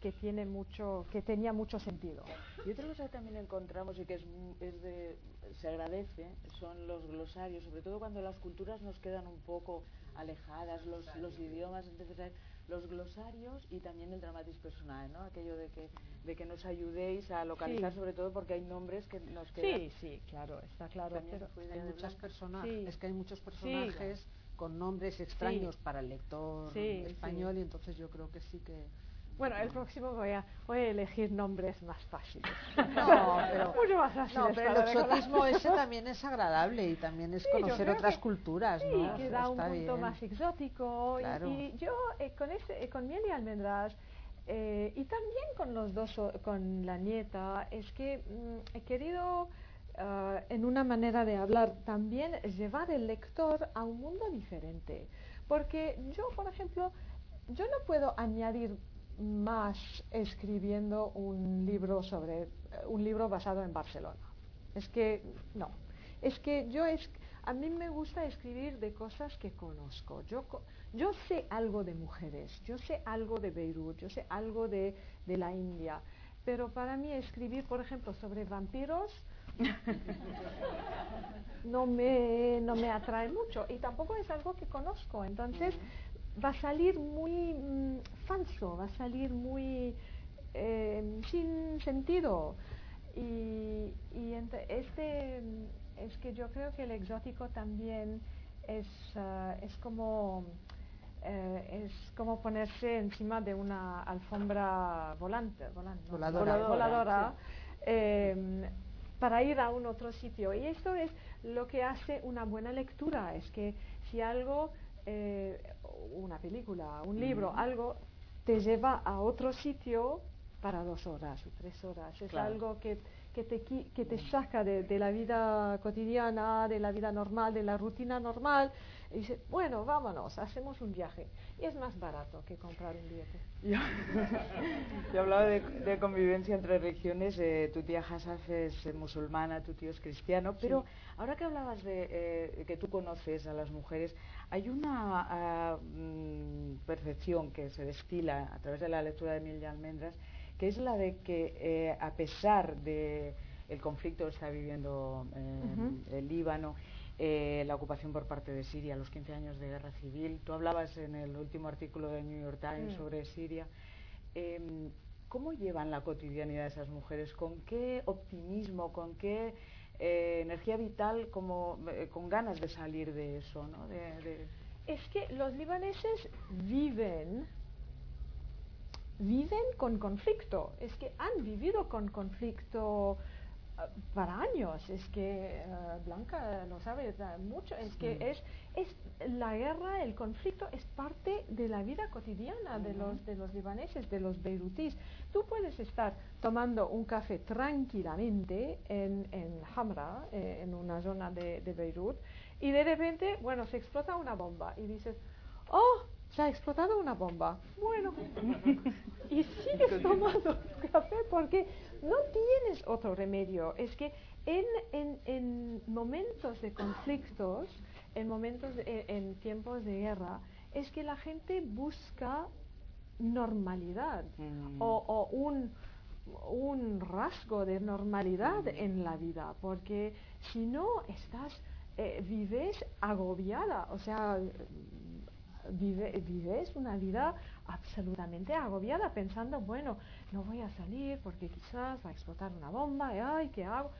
que tiene mucho, que tenía mucho sentido. Y otra cosa que también encontramos y que es, es de, se agradece son los glosarios, sobre todo cuando las culturas nos quedan un poco alejadas, los, los idiomas, entonces los glosarios y también el dramatis personal, ¿no? Aquello de que, de que nos ayudéis a localizar, sobre todo porque hay nombres que nos quedan. Sí, sí, claro, está claro. pero hay muchas personas, es que hay muchos personajes con nombres extraños para el lector español y entonces yo creo que sí que bueno, el próximo voy a, voy a elegir nombres más fáciles. No, pero, Mucho más fáciles no, pero el exotismo ese también es agradable y también es conocer otras culturas, sí, que da un punto más exótico. Y, yo eh, con, ese, eh, con miel y almendras eh, y también con los dos, con la nieta, es que mm, he querido en una manera de hablar también llevar el lector a un mundo diferente. Porque yo, por ejemplo, yo no puedo añadir más escribiendo un libro sobre un libro basado en Barcelona. Es que no, es que yo es a mí me gusta escribir de cosas que conozco. Yo yo sé algo de mujeres, yo sé algo de Beirut, yo sé algo de, de la India, pero para mí escribir, por ejemplo, sobre vampiros no me, no me atrae mucho y tampoco es algo que conozco. Entonces, va a salir muy mm, falso, va a salir muy eh, sin sentido. Y, este es que yo creo que el exótico también es, ah, es como eh, es como ponerse encima de una alfombra volante, volante Voladora. voladora, eh, para ir a un otro sitio. Y esto es lo que hace una buena lectura, es que si algo, eh, una película, un libro, algo te lleva a otro sitio para dos horas o tres horas, es Claro. algo que, que, te, que te saca de, de la vida cotidiana, de la vida normal, de la rutina normal, y dice, bueno, vámonos, hacemos un viaje. Y es más barato que comprar un billete. Yo, yo hablaba de, de convivencia entre religiones. eh, tu tía Hassaf es eh, musulmana, tu tío es cristiano. Pero ahora que hablabas de eh, que tú conoces a las mujeres, hay una mm, percepción que se destila a través de la lectura de Mil y Almendras, que es la de que eh, a pesar de el conflicto que está viviendo eh, el Líbano, eh, la ocupación por parte de Siria, los 15 años de guerra civil. Tú hablabas en el último artículo de New York Times Mm. sobre Siria. Em, ¿Cómo llevan la cotidianidad esas mujeres? ¿Con qué optimismo, con qué eh, energía vital, como, con ganas de salir de eso? ¿no? De- de- Es que los libaneses viven, viven con conflicto, es que han vivido con conflicto eh, para años, es que eh, Blanca lo sabe mucho, es que es, es la guerra, el conflicto es parte de la vida cotidiana de, los, de los libaneses, de los beirutíes. Tú puedes estar tomando un café tranquilamente en, en Hamra, eh, en una zona de, de Beirut, y de repente, bueno, se explota una bomba y dices, oh, se ha explotado una bomba. Bueno, y sigues tomando tu café porque no tienes otro remedio. Es que en, en, en momentos de conflictos, en momentos, de- en, en tiempos de guerra, es que la gente busca normalidad Mm. o, o un, un rasgo de normalidad en la vida, porque si no estás, eh, vives agobiada, o sea, vive- vives una vida absolutamente agobiada pensando, bueno, no voy a salir porque quizás va a explotar una bomba, y, ay, ¿qué hago?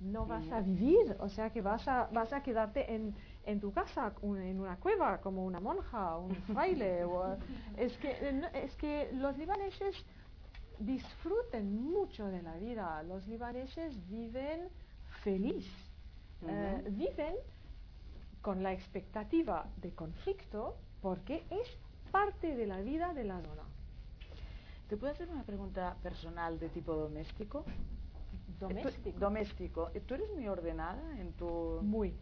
No vas a vivir, o sea que vas a, vas a quedarte en, en tu casa, en una cueva, como una monja, un fraile. o- es, que, eh, no- es que los libaneses disfruten mucho de la vida, los libaneses viven feliz, eh, viven con la expectativa de conflicto porque es parte de la vida de la zona. ¿Te puedo hacer una pregunta personal de tipo doméstico? Doméstico. Tú- doméstico. ¿Tú eres muy ordenada en tu...? Muy.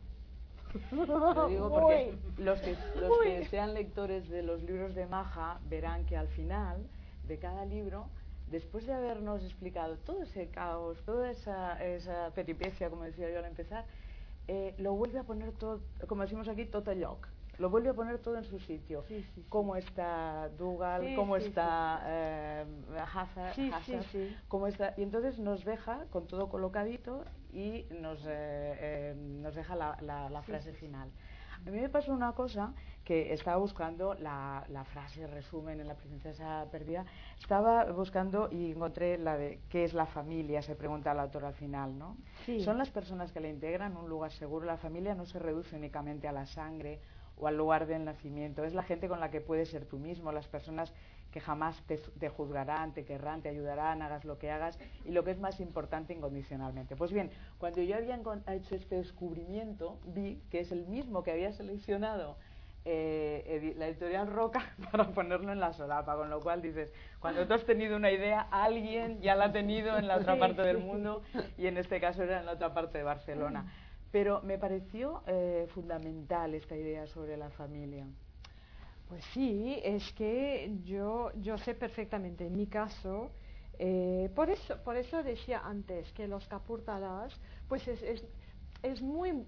Lo digo porque Muy. los que, los Muy. que sean lectores de los libros de Maja verán que al final de cada libro, después de habernos explicado todo ese caos, toda esa, esa peripecia, como decía yo al empezar, eh, lo vuelve a poner todo, como decimos aquí, todo lloc. Lo vuelve a poner todo en su sitio. Sí, sí, sí. Cómo está Dougal, cómo está eh, Hazard, Hazard, cómo está. Y entonces nos deja con todo colocadito y nos, eh, eh, nos deja la, la- la frase final. A mí me pasó una cosa que estaba buscando la, la frase resumen en la princesa perdida. Estaba buscando y encontré la de qué es la familia, se pregunta el autor al final, ¿no? Sí. Son las personas que la integran un lugar seguro. La familia no se reduce únicamente a la sangre o al lugar del nacimiento. Es la gente con la que puedes ser tú mismo, las personas que jamás te, te juzgarán, te querrán, te ayudarán, hagas lo que hagas y lo que es más importante incondicionalmente. Pues bien, cuando yo había hecho este descubrimiento, vi que es el mismo que había seleccionado eh, la editorial Roca para ponerlo en la solapa, con lo cual dices, cuando tú has tenido una idea, alguien ya la ha tenido en la otra parte del mundo y en este caso era en la otra parte de Barcelona. Pero me pareció eh, fundamental esta idea sobre la familia. Pues sí, es que yo, yo sé perfectamente, en mi caso, eh, por, eso, por eso decía antes que los capurtalas, pues es, es, es muy,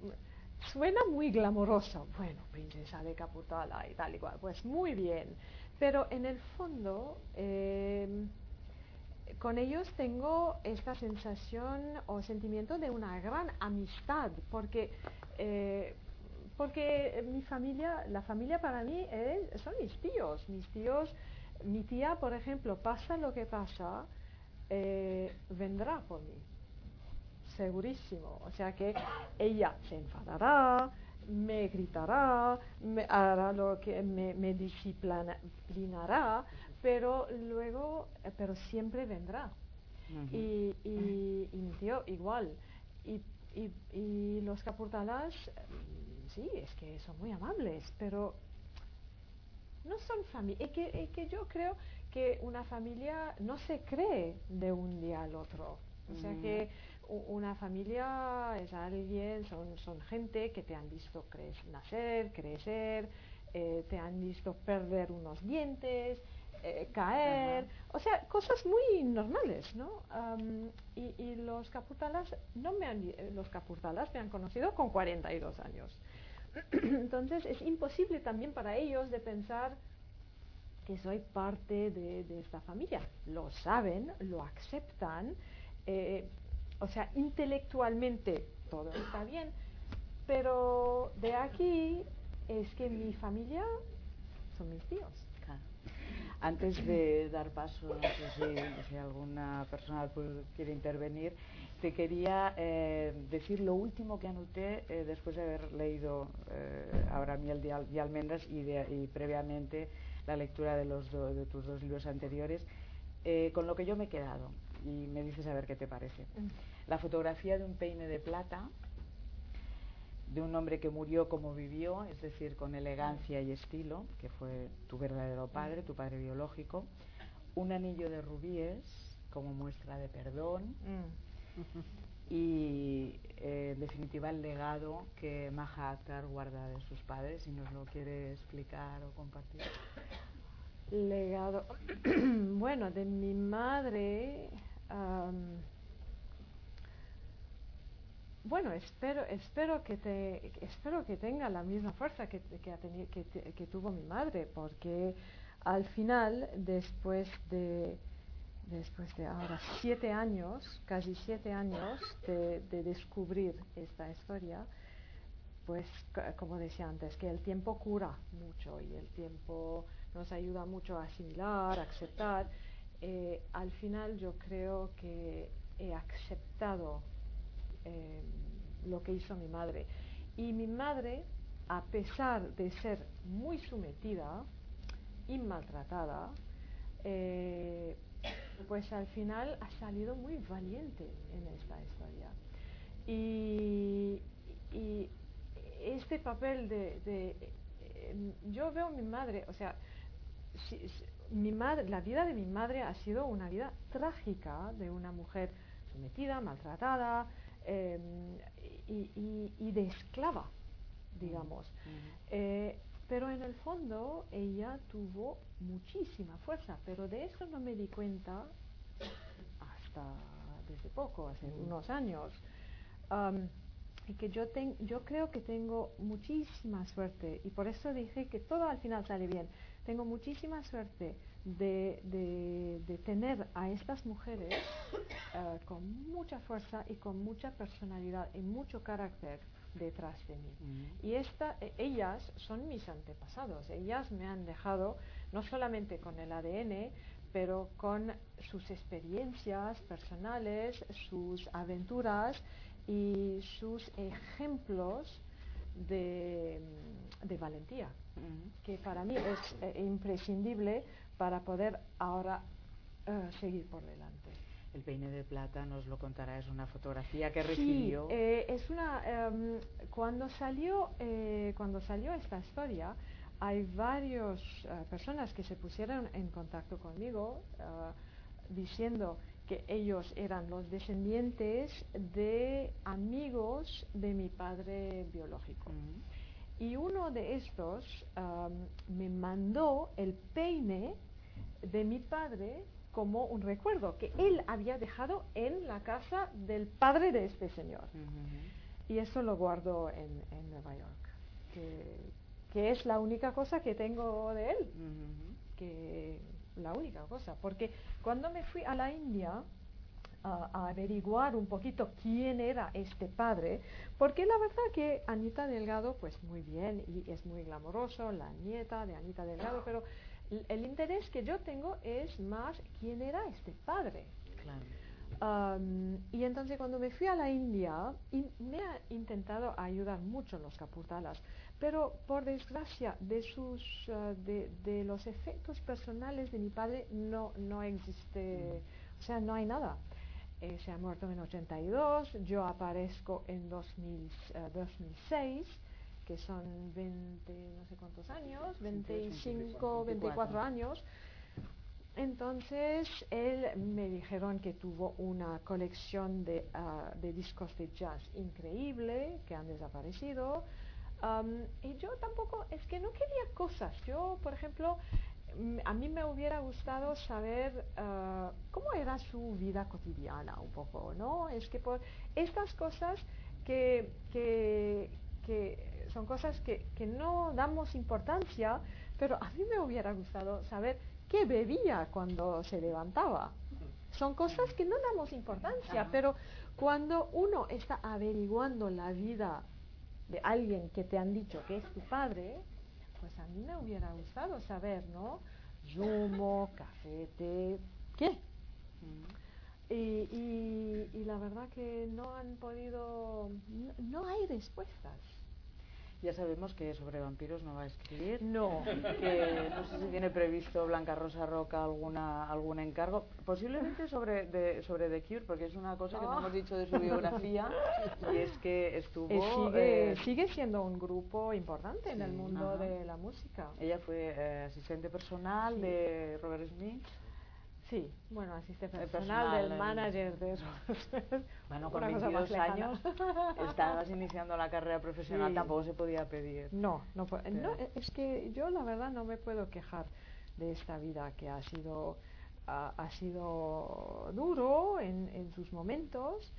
suena muy glamoroso. Bueno, princesa de Capurtala y tal y cual, pues muy bien. Pero en el fondo, eh, con ellos tengo esta sensación o sentimiento de una gran amistad, porque, eh, porque mi familia, la familia para mí es- son mis tíos, mis tíos, mi tía, por ejemplo, pasa lo que pasa, eh, vendrá por mí, segurísimo. O sea que ella se enfadará, me gritará, me hará lo que me, me disciplinará, pero luego, eh, pero siempre vendrá. y, y, y, mi tío igual. Y, y los capurtalas, sí, es que son muy amables, pero no son familia. Es que, que yo creo que una familia no se cree de un día al otro. O sea que una familia es alguien, son, son gente que te han visto nacer, crecer, eh, te han visto perder unos dientes, eh, caer, o sea, cosas muy normales, ¿no? y, los capurtalas no me han, los capurtalas me han conocido con 42 años. Entonces es imposible también para ellos de pensar que soy parte de, esta familia. Lo saben, lo aceptan, eh, o sea, intelectualmente todo está bien, pero de aquí es que mi familia son mis tíos. Antes de dar paso, no sé si, alguna persona quiere intervenir, te quería eh, decir lo último que anoté eh, después de haber leído eh, ahora Miel y Almendras y, y, previamente la lectura de, los de tus dos libros anteriores, con lo que yo me he quedado y me dices a ver qué te parece. Mm. La fotografía de un peine de plata, de un hombre que murió como vivió, es decir, con elegancia y estilo, que fue tu verdadero padre, tu padre biológico, un anillo de rubíes como muestra de perdón mm. y, eh, en definitiva, el legado que Maha Akhtar guarda de sus padres, si nos lo quiere explicar o compartir. Legado. bueno, de mi madre. Bueno, espero, espero, que te, espero que tenga la misma fuerza que, que, tuvo mi madre, porque al final, después de, después de ahora siete años, casi siete años de, descubrir esta historia, pues como decía antes, que el tiempo cura mucho y el tiempo nos ayuda mucho a asimilar, a aceptar. Eh, al final yo creo que he aceptado eh, lo que hizo mi madre. Y mi madre, a pesar de ser muy sometida y maltratada, eh, pues al final ha salido muy valiente en esta historia. Y, este papel de, yo veo a mi madre, o sea, mi madre, la vida de mi madre ha sido una vida trágica de una mujer sometida, maltratada, em, y, de esclava, digamos. Eh, pero en el fondo ella tuvo muchísima fuerza, pero de eso no me di cuenta hasta desde poco, hace unos años. y que yo, yo creo que tengo muchísima suerte, y por eso dije que todo al final sale bien. Tengo muchísima suerte de, tener a estas mujeres eh, con mucha fuerza y con mucha personalidad y mucho carácter detrás de mí. Y esta, e, ellas son mis antepasados, ellas me han dejado no solamente con el ADN, pero con sus experiencias personales, sus aventuras y sus ejemplos de, valentía, que para mí es eh, imprescindible para poder ahora eh, seguir por delante. El peine de plata nos lo contará, es una fotografía que recibió. Sí, eh, es una. Em, cuando salió eh, cuando salió esta historia, hay varias personas que se pusieron en contacto conmigo diciendo que ellos eran los descendientes de amigos de mi padre biológico. Y uno de estos me mandó el peine de mi padre como un recuerdo que él había dejado en la casa del padre de este señor. Y eso lo guardo en, Nueva York, que, es la única cosa que tengo de él, que la única cosa, porque cuando me fui a la India, a, averiguar un poquito quién era este padre, porque la verdad que Anita Delgado, pues muy bien, y es muy glamoroso, la nieta de Anita Delgado, pero el interés que yo tengo es más quién era este padre. y entonces cuando me fui a la India, me ha intentado ayudar mucho en los caputalas, pero por desgracia de, sus, ah, de, los efectos personales de mi padre no, no existe, o sea, no hay nada. Eh, se ha muerto en 82, yo aparezco en 2006, ah, que son 20, no sé cuántos años, 25, 24 años. Entonces, él me dijeron que tuvo una colección de, ah, de discos de jazz increíble que han desaparecido. y yo tampoco, es que no quería cosas. Yo, por ejemplo, mm, a mí me hubiera gustado saber ah, cómo era su vida cotidiana un poco, ¿no? Es que por estas cosas que, que, que son cosas que, que no damos importancia, pero a mí me hubiera gustado saber qué bebía cuando se levantaba. Son cosas que no damos importancia, pero cuando uno está averiguando la vida de alguien que te han dicho que es tu padre, pues a mí me hubiera gustado saber, ¿no? Zumo, café, té, ¿qué? Y, y, la verdad que no han podido, no hay respuestas. Ya sabemos que sobre vampiros no va a escribir. No. Que no sé si tiene previsto Blanca Rosa Roca alguna algún encargo. Posiblemente sobre de, sobre The Cure, porque es una cosa que no hemos dicho de su biografía. y es que estuvo. Eh, sigue, eh, sigue, siendo un grupo importante en el mundo de la música. Ella fue eh, asistente personal de Robert Smith. Sí, bueno, asistente personal, del manager de Bueno, con 22 años estabas iniciando la carrera profesional, tampoco se podía pedir. No, no, no, es que yo la verdad no me puedo quejar de esta vida que ha sido, ha, sido duro en, en sus momentos,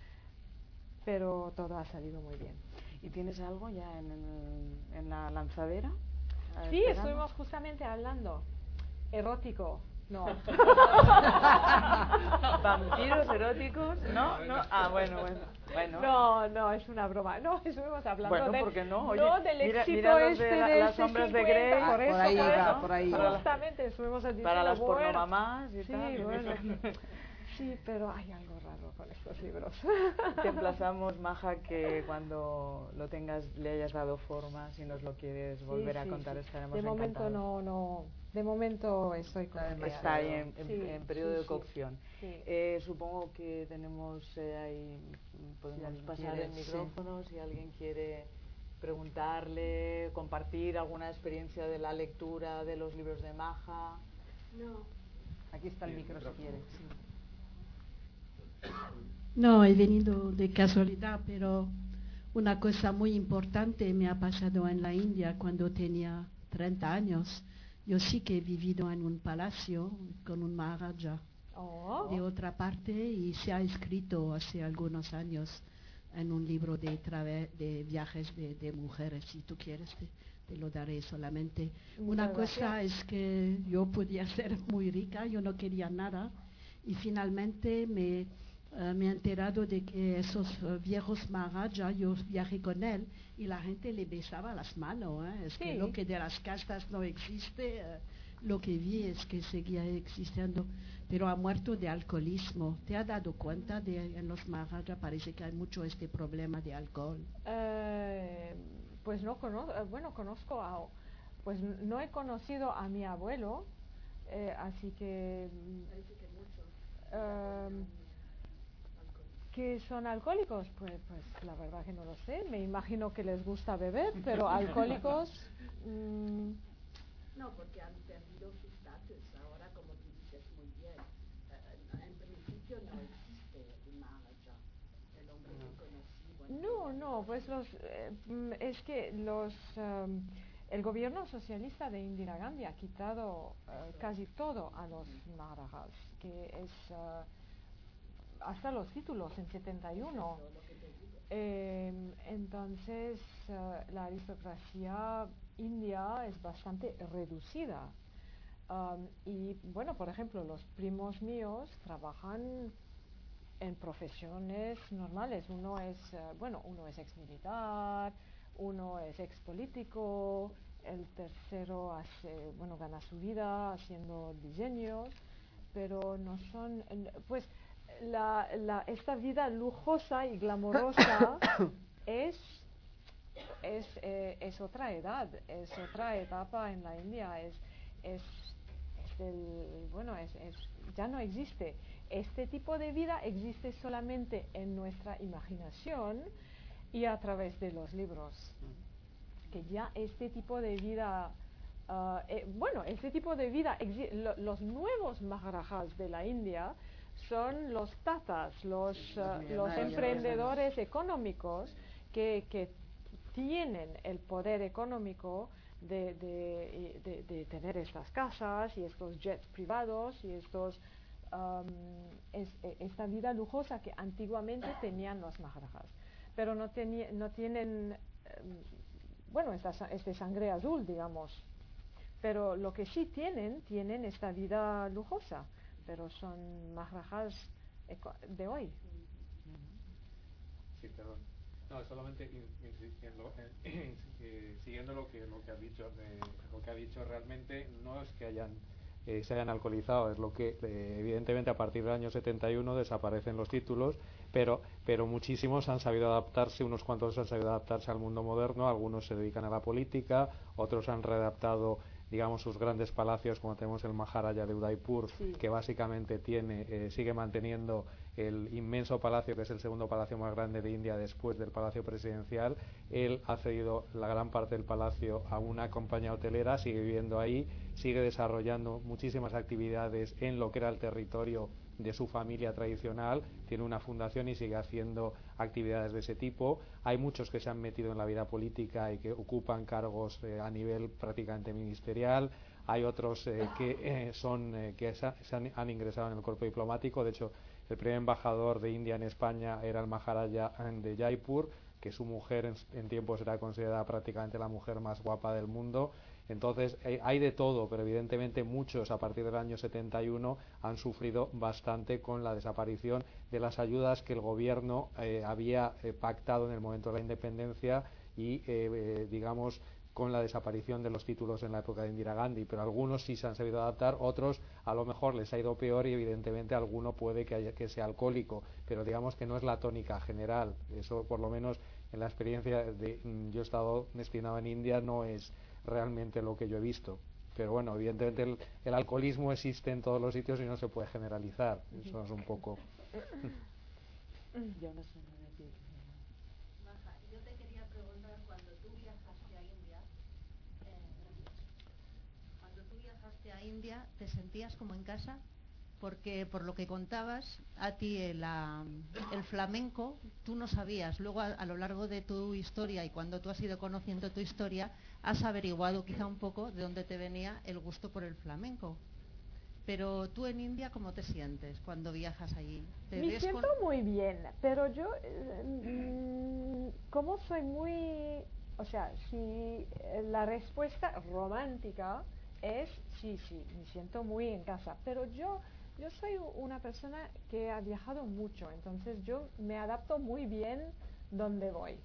pero todo ha salido muy bien. ¿Y tienes algo ya en, en la lanzadera? Sí, estuvimos justamente hablando. Erótico, no. ¿Vampiros eróticos? ¿No? ¿No? Ah, bueno, bueno. Bueno. No, no, es una broma. No, estuvimos hablando bueno, de, ¿por qué no? Oye, no del éxito este de, de las sombras de Grey. Por, eso, por ahí por, iba, por ahí. Justamente estuvimos diciendo, Para las bueno, pornomamás y sí, tal. Bueno. Sí, pero hay algo raro con estos libros. Te emplazamos, Maja, que cuando lo tengas, le hayas dado forma, si nos lo quieres volver sí, a contar, sí. estaremos De momento encantados. no, no, de momento estoy con Está ahí en, en, Sí, en periodo sí, de cocción. sí. Eh, supongo que tenemos eh, ahí, podemos pasar quiere, el sí. micrófono si alguien quiere preguntarle, compartir alguna experiencia de la lectura de los libros de Maja. No. Aquí está el micro si quiere. No, he venido de casualidad, pero una cosa muy importante me ha pasado en la India cuando tenía 30 años. Yo sí que he vivido en un palacio con un maharaja Oh. de otra parte y se ha escrito hace algunos años en un libro de, de viajes de, de mujeres. Si tú quieres, te, te lo daré solamente. Una Muchas cosa gracias. es que yo podía ser muy rica, yo no quería nada y finalmente me, eh, me he enterado de que esos eh, viejos maharaja, yo viajé con él y la gente le besaba las manos. ¿eh? Es que lo que de las castas no existe, eh, lo que vi es que seguía existiendo, pero ha muerto de alcoholismo. ¿Te has dado cuenta de en los maharaja parece que hay mucho este problema de alcohol? Eh, pues no conozco, bueno, conozco a, pues no he conocido a mi abuelo, eh, así que, mm, que son alcohólicos, pues, pues la verdad que no lo sé. Me imagino que les gusta beber, pero alcohólicos, mm, No, porque han perdido su estatus. Ahora, como tú dices muy bien, eh, en principio no existe el maharaja, el hombre que conocí. No, no, pues los, eh, es que los, em, el gobierno socialista de Indira Gandhi ha quitado eh, casi todo a los maharajas, que es eh, hasta los títulos en 71. Em, entonces, eh, la aristocracia india es bastante reducida. Y bueno, por ejemplo, los primos míos trabajan en profesiones normales. Uno es, eh, bueno, uno es ex militar, uno es ex político, el tercero hace, bueno, gana su vida haciendo diseños, pero no son, en- pues esta vida lujosa y glamorosa es, es, eh, es, otra edad, es otra etapa en la India, es, es, bueno, es, ya no existe. Este tipo de vida existe solamente en nuestra imaginación y a través de los libros. Que ya este tipo de vida, ah, eh, bueno, este tipo de vida, los nuevos maharajas de la India son los tatas, los, los emprendedores económicos que, que, tienen el poder económico de, de, tener estas casas y estos jets privados y estos e, esta vida lujosa que antiguamente tenían los maharajas. Pero no, no tienen, em, bueno, esta, este sangre azul, digamos. Pero lo que sí tienen, tienen esta vida lujosa, pero son maharajas de hoy. Sí, perdón. No, solamente eh, siguiendo lo que, lo que ha dicho, lo que ha dicho realmente no es que hayan eh, se hayan alcoholizado. Es lo que, eh, evidentemente, a partir del año 71 desaparecen los títulos, pero, pero muchísimos han sabido adaptarse, unos cuantos han sabido adaptarse al mundo moderno, algunos se dedican a la política, otros han readaptado digamos sus grandes palacios como tenemos el Maharaja de Udaipur que básicamente tiene eh, sigue manteniendo el inmenso palacio que es el segundo palacio más grande de India después del palacio presidencial. Él ha cedido la gran parte del palacio a una compañía hotelera sigue viviendo ahí sigue desarrollando muchísimas actividades en lo que era el territorio de su familia tradicional, tiene una fundación y sigue haciendo actividades de ese tipo. Hay muchos que se han metido en la vida política y que ocupan cargos eh, a nivel prácticamente ministerial. Hay otros eh, que eh, son que se han, ingresado en el cuerpo diplomático. De hecho, el primer embajador de India en España era el Maharaja de Jaipur, que su mujer en, en tiempos era considerada prácticamente la mujer más guapa del mundo entonces, eh, hay de todo, pero evidentemente muchos a partir del año 71 han sufrido bastante con la desaparición de las ayudas que el gobierno eh, había eh, pactado en el momento de la independencia y, digamos, con la desaparición de los títulos en la época de Indira Gandhi, pero algunos sí se han sabido adaptar, otros a lo mejor les ha ido peor y evidentemente alguno puede que, haya, que sea alcohólico, pero digamos que no es la tónica general. Eso por lo menos en la experiencia de mm, yo he estado destinado en India no es realmente lo que yo he visto. Pero bueno, evidentemente el, alcoholismo existe en todos los sitios y no se puede generalizar. Eso es un poco. yo no sé yo te quería preguntar cuando tú viajaste a India, eh, cuando tú viajaste a India, ¿te sentías como en casa? Porque por lo que contabas, a ti el, flamenco, tú no sabías. Luego a, lo largo de tu historia y cuando tú has ido conociendo tu historia, has averiguado quizá un poco de dónde te venía el gusto por el flamenco. Pero tú en India, ¿cómo te sientes cuando viajas allí? Me siento muy bien, pero yo, eh, como soy muy, o sea, si la respuesta romántica es sí, sí, me siento muy en casa, pero yo yo soy una persona que ha viajado mucho, entonces yo me adapto muy bien donde voy.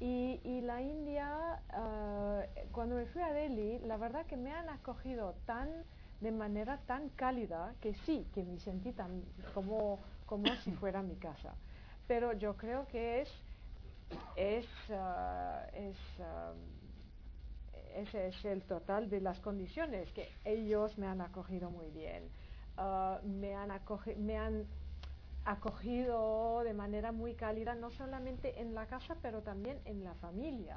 Y, la India, ah, cuando me fui a Delhi, la verdad que me han acogido tan de manera tan cálida que sí, que me sentí tan como, como si fuera mi casa. Pero yo creo que es, es, ah, es ah, ese es el total de las condiciones, que ellos me han acogido muy bien. Ah, me, han me han acogido de manera muy cálida, no solamente en la casa, pero también en la familia.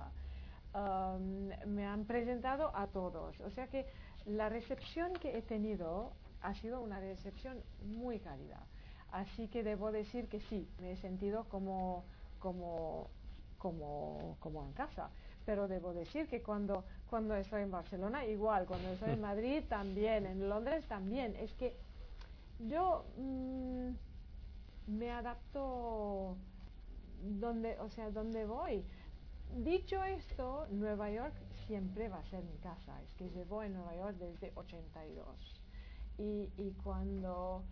me han presentado a todos. O sea que la recepción que he tenido ha sido una recepción muy cálida. Así que debo decir que sí, me he sentido como, como, como, como en casa. Pero debo decir que cuando, cuando estoy en Barcelona, igual, cuando estoy en Madrid también, en Londres también, es que yo mm, me adapto donde, o sea, donde voy. Dicho esto, Nueva York siempre va a ser mi casa. Es que llevo en Nueva York desde 82. Y, y cuando,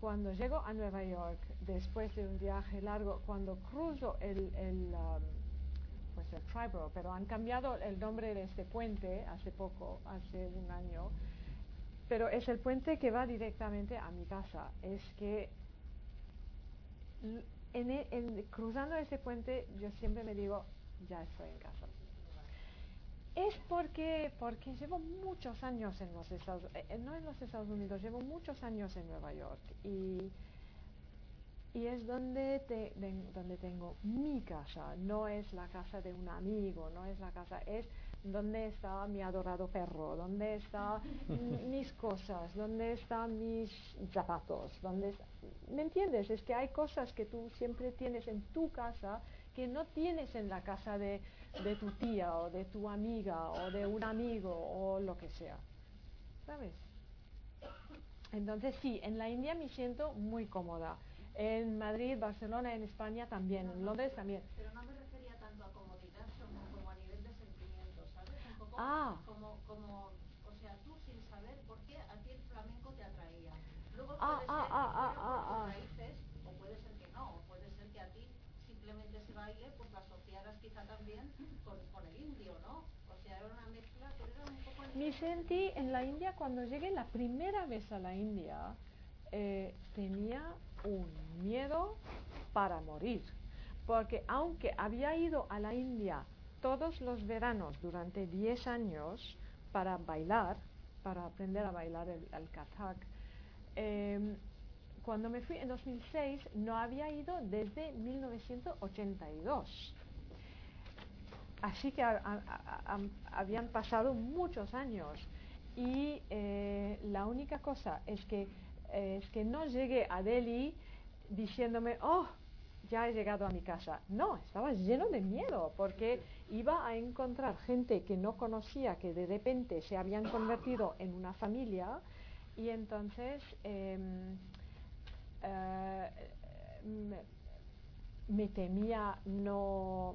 cuando llego a Nueva York, después de un viaje largo, cuando cruzo el, el um, pues el Triborough, pero han cambiado el nombre de este puente hace poco, hace un año, pero es el puente que va directamente a mi casa. Es que en, e, en, cruzando ese puente yo siempre me digo, ya estoy en casa. Es porque, porque llevo muchos años en los Estados eh, no en los Estados Unidos, llevo muchos años en Nueva York y, y es donde, te, de, donde tengo mi casa, no es la casa de un amigo, no es la casa, es donde está mi adorado perro, dónde están mis cosas, dónde están mis zapatos, dónde ¿me entiendes? Es que hay cosas que tú siempre tienes en tu casa que no tienes en la casa de, de tu tía o de tu amiga o de un amigo o lo que sea. ¿Sabes? Entonces sí, en la India me siento muy cómoda. En Madrid, Barcelona, en España también, en Londres también refería tanto a comodidad como, como a nivel de sentimiento, poco ah. como, como, o sea, tú sin saber por qué a ti el flamenco te atraía. Luego ah, puede ah, ser ah, que ah, fuera ah, por raíces, o puede ser que no, o puede ser que a ti simplemente ese baile pues lo asociaras quizá también con, con el indio, ¿no? O sea, era una mezcla, pero era un poco... Me sentí en la India cuando llegué la primera vez a la India, eh, tenía un miedo para morir. Porque aunque había ido a la India todos los veranos durante 10 años para bailar, para aprender a bailar el, el eh, cuando me fui en 2006 no había ido desde 1982. Así que habían pasado muchos años y eh, la única cosa es que, es que no llegué a Delhi diciéndome, oh, ya he llegado a mi casa. No, estaba lleno de miedo porque iba a encontrar gente que no conocía, que de repente se habían convertido en una familia y entonces eh, eh, me, me, temía no,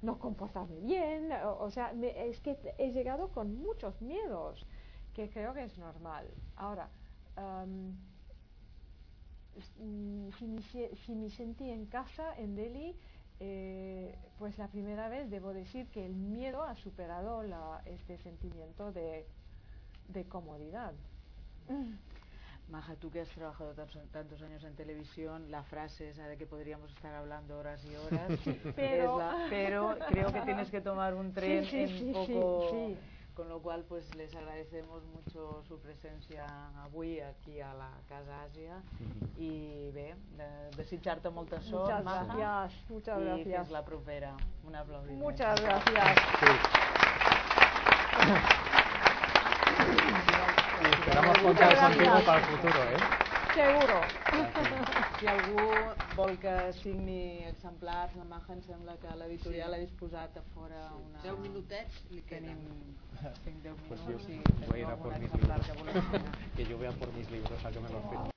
no comportarme bien, o, o sea, me, es que he llegado con muchos miedos, que creo que es normal. Ahora, um, si, me, si me sentí en casa en Delhi, eh, pues la primera vez debo decir que el miedo ha superado la, este sentimiento de, de comodidad. Maja, tú que has trabajado tantos, años en televisión, la frase esa de que podríamos estar hablando horas y horas, pero, la, pero creo que tienes que tomar un tren sí, sí, en sí, poco... Con lo cual, pues les agradecemos mucho su presencia avui aquí a la Casa Àsia i bé, de, desitjar-te molta sort, muchas Maja, gracias, muchas i gracias. fins la propera. Un aplaudiment. Muchas gracias. Sí. Esperamos contar contigo para el futuro, ¿eh? Seguro. Si algú vol que signi exemplars, la Maja em sembla que l'editorial sí. ha disposat a fora sí. una... 10 minutets li queden. Tenim 5-10 minuts Pues yo si voy a ir a por mis libros. que yo voy a por mis libros a que me los firmen.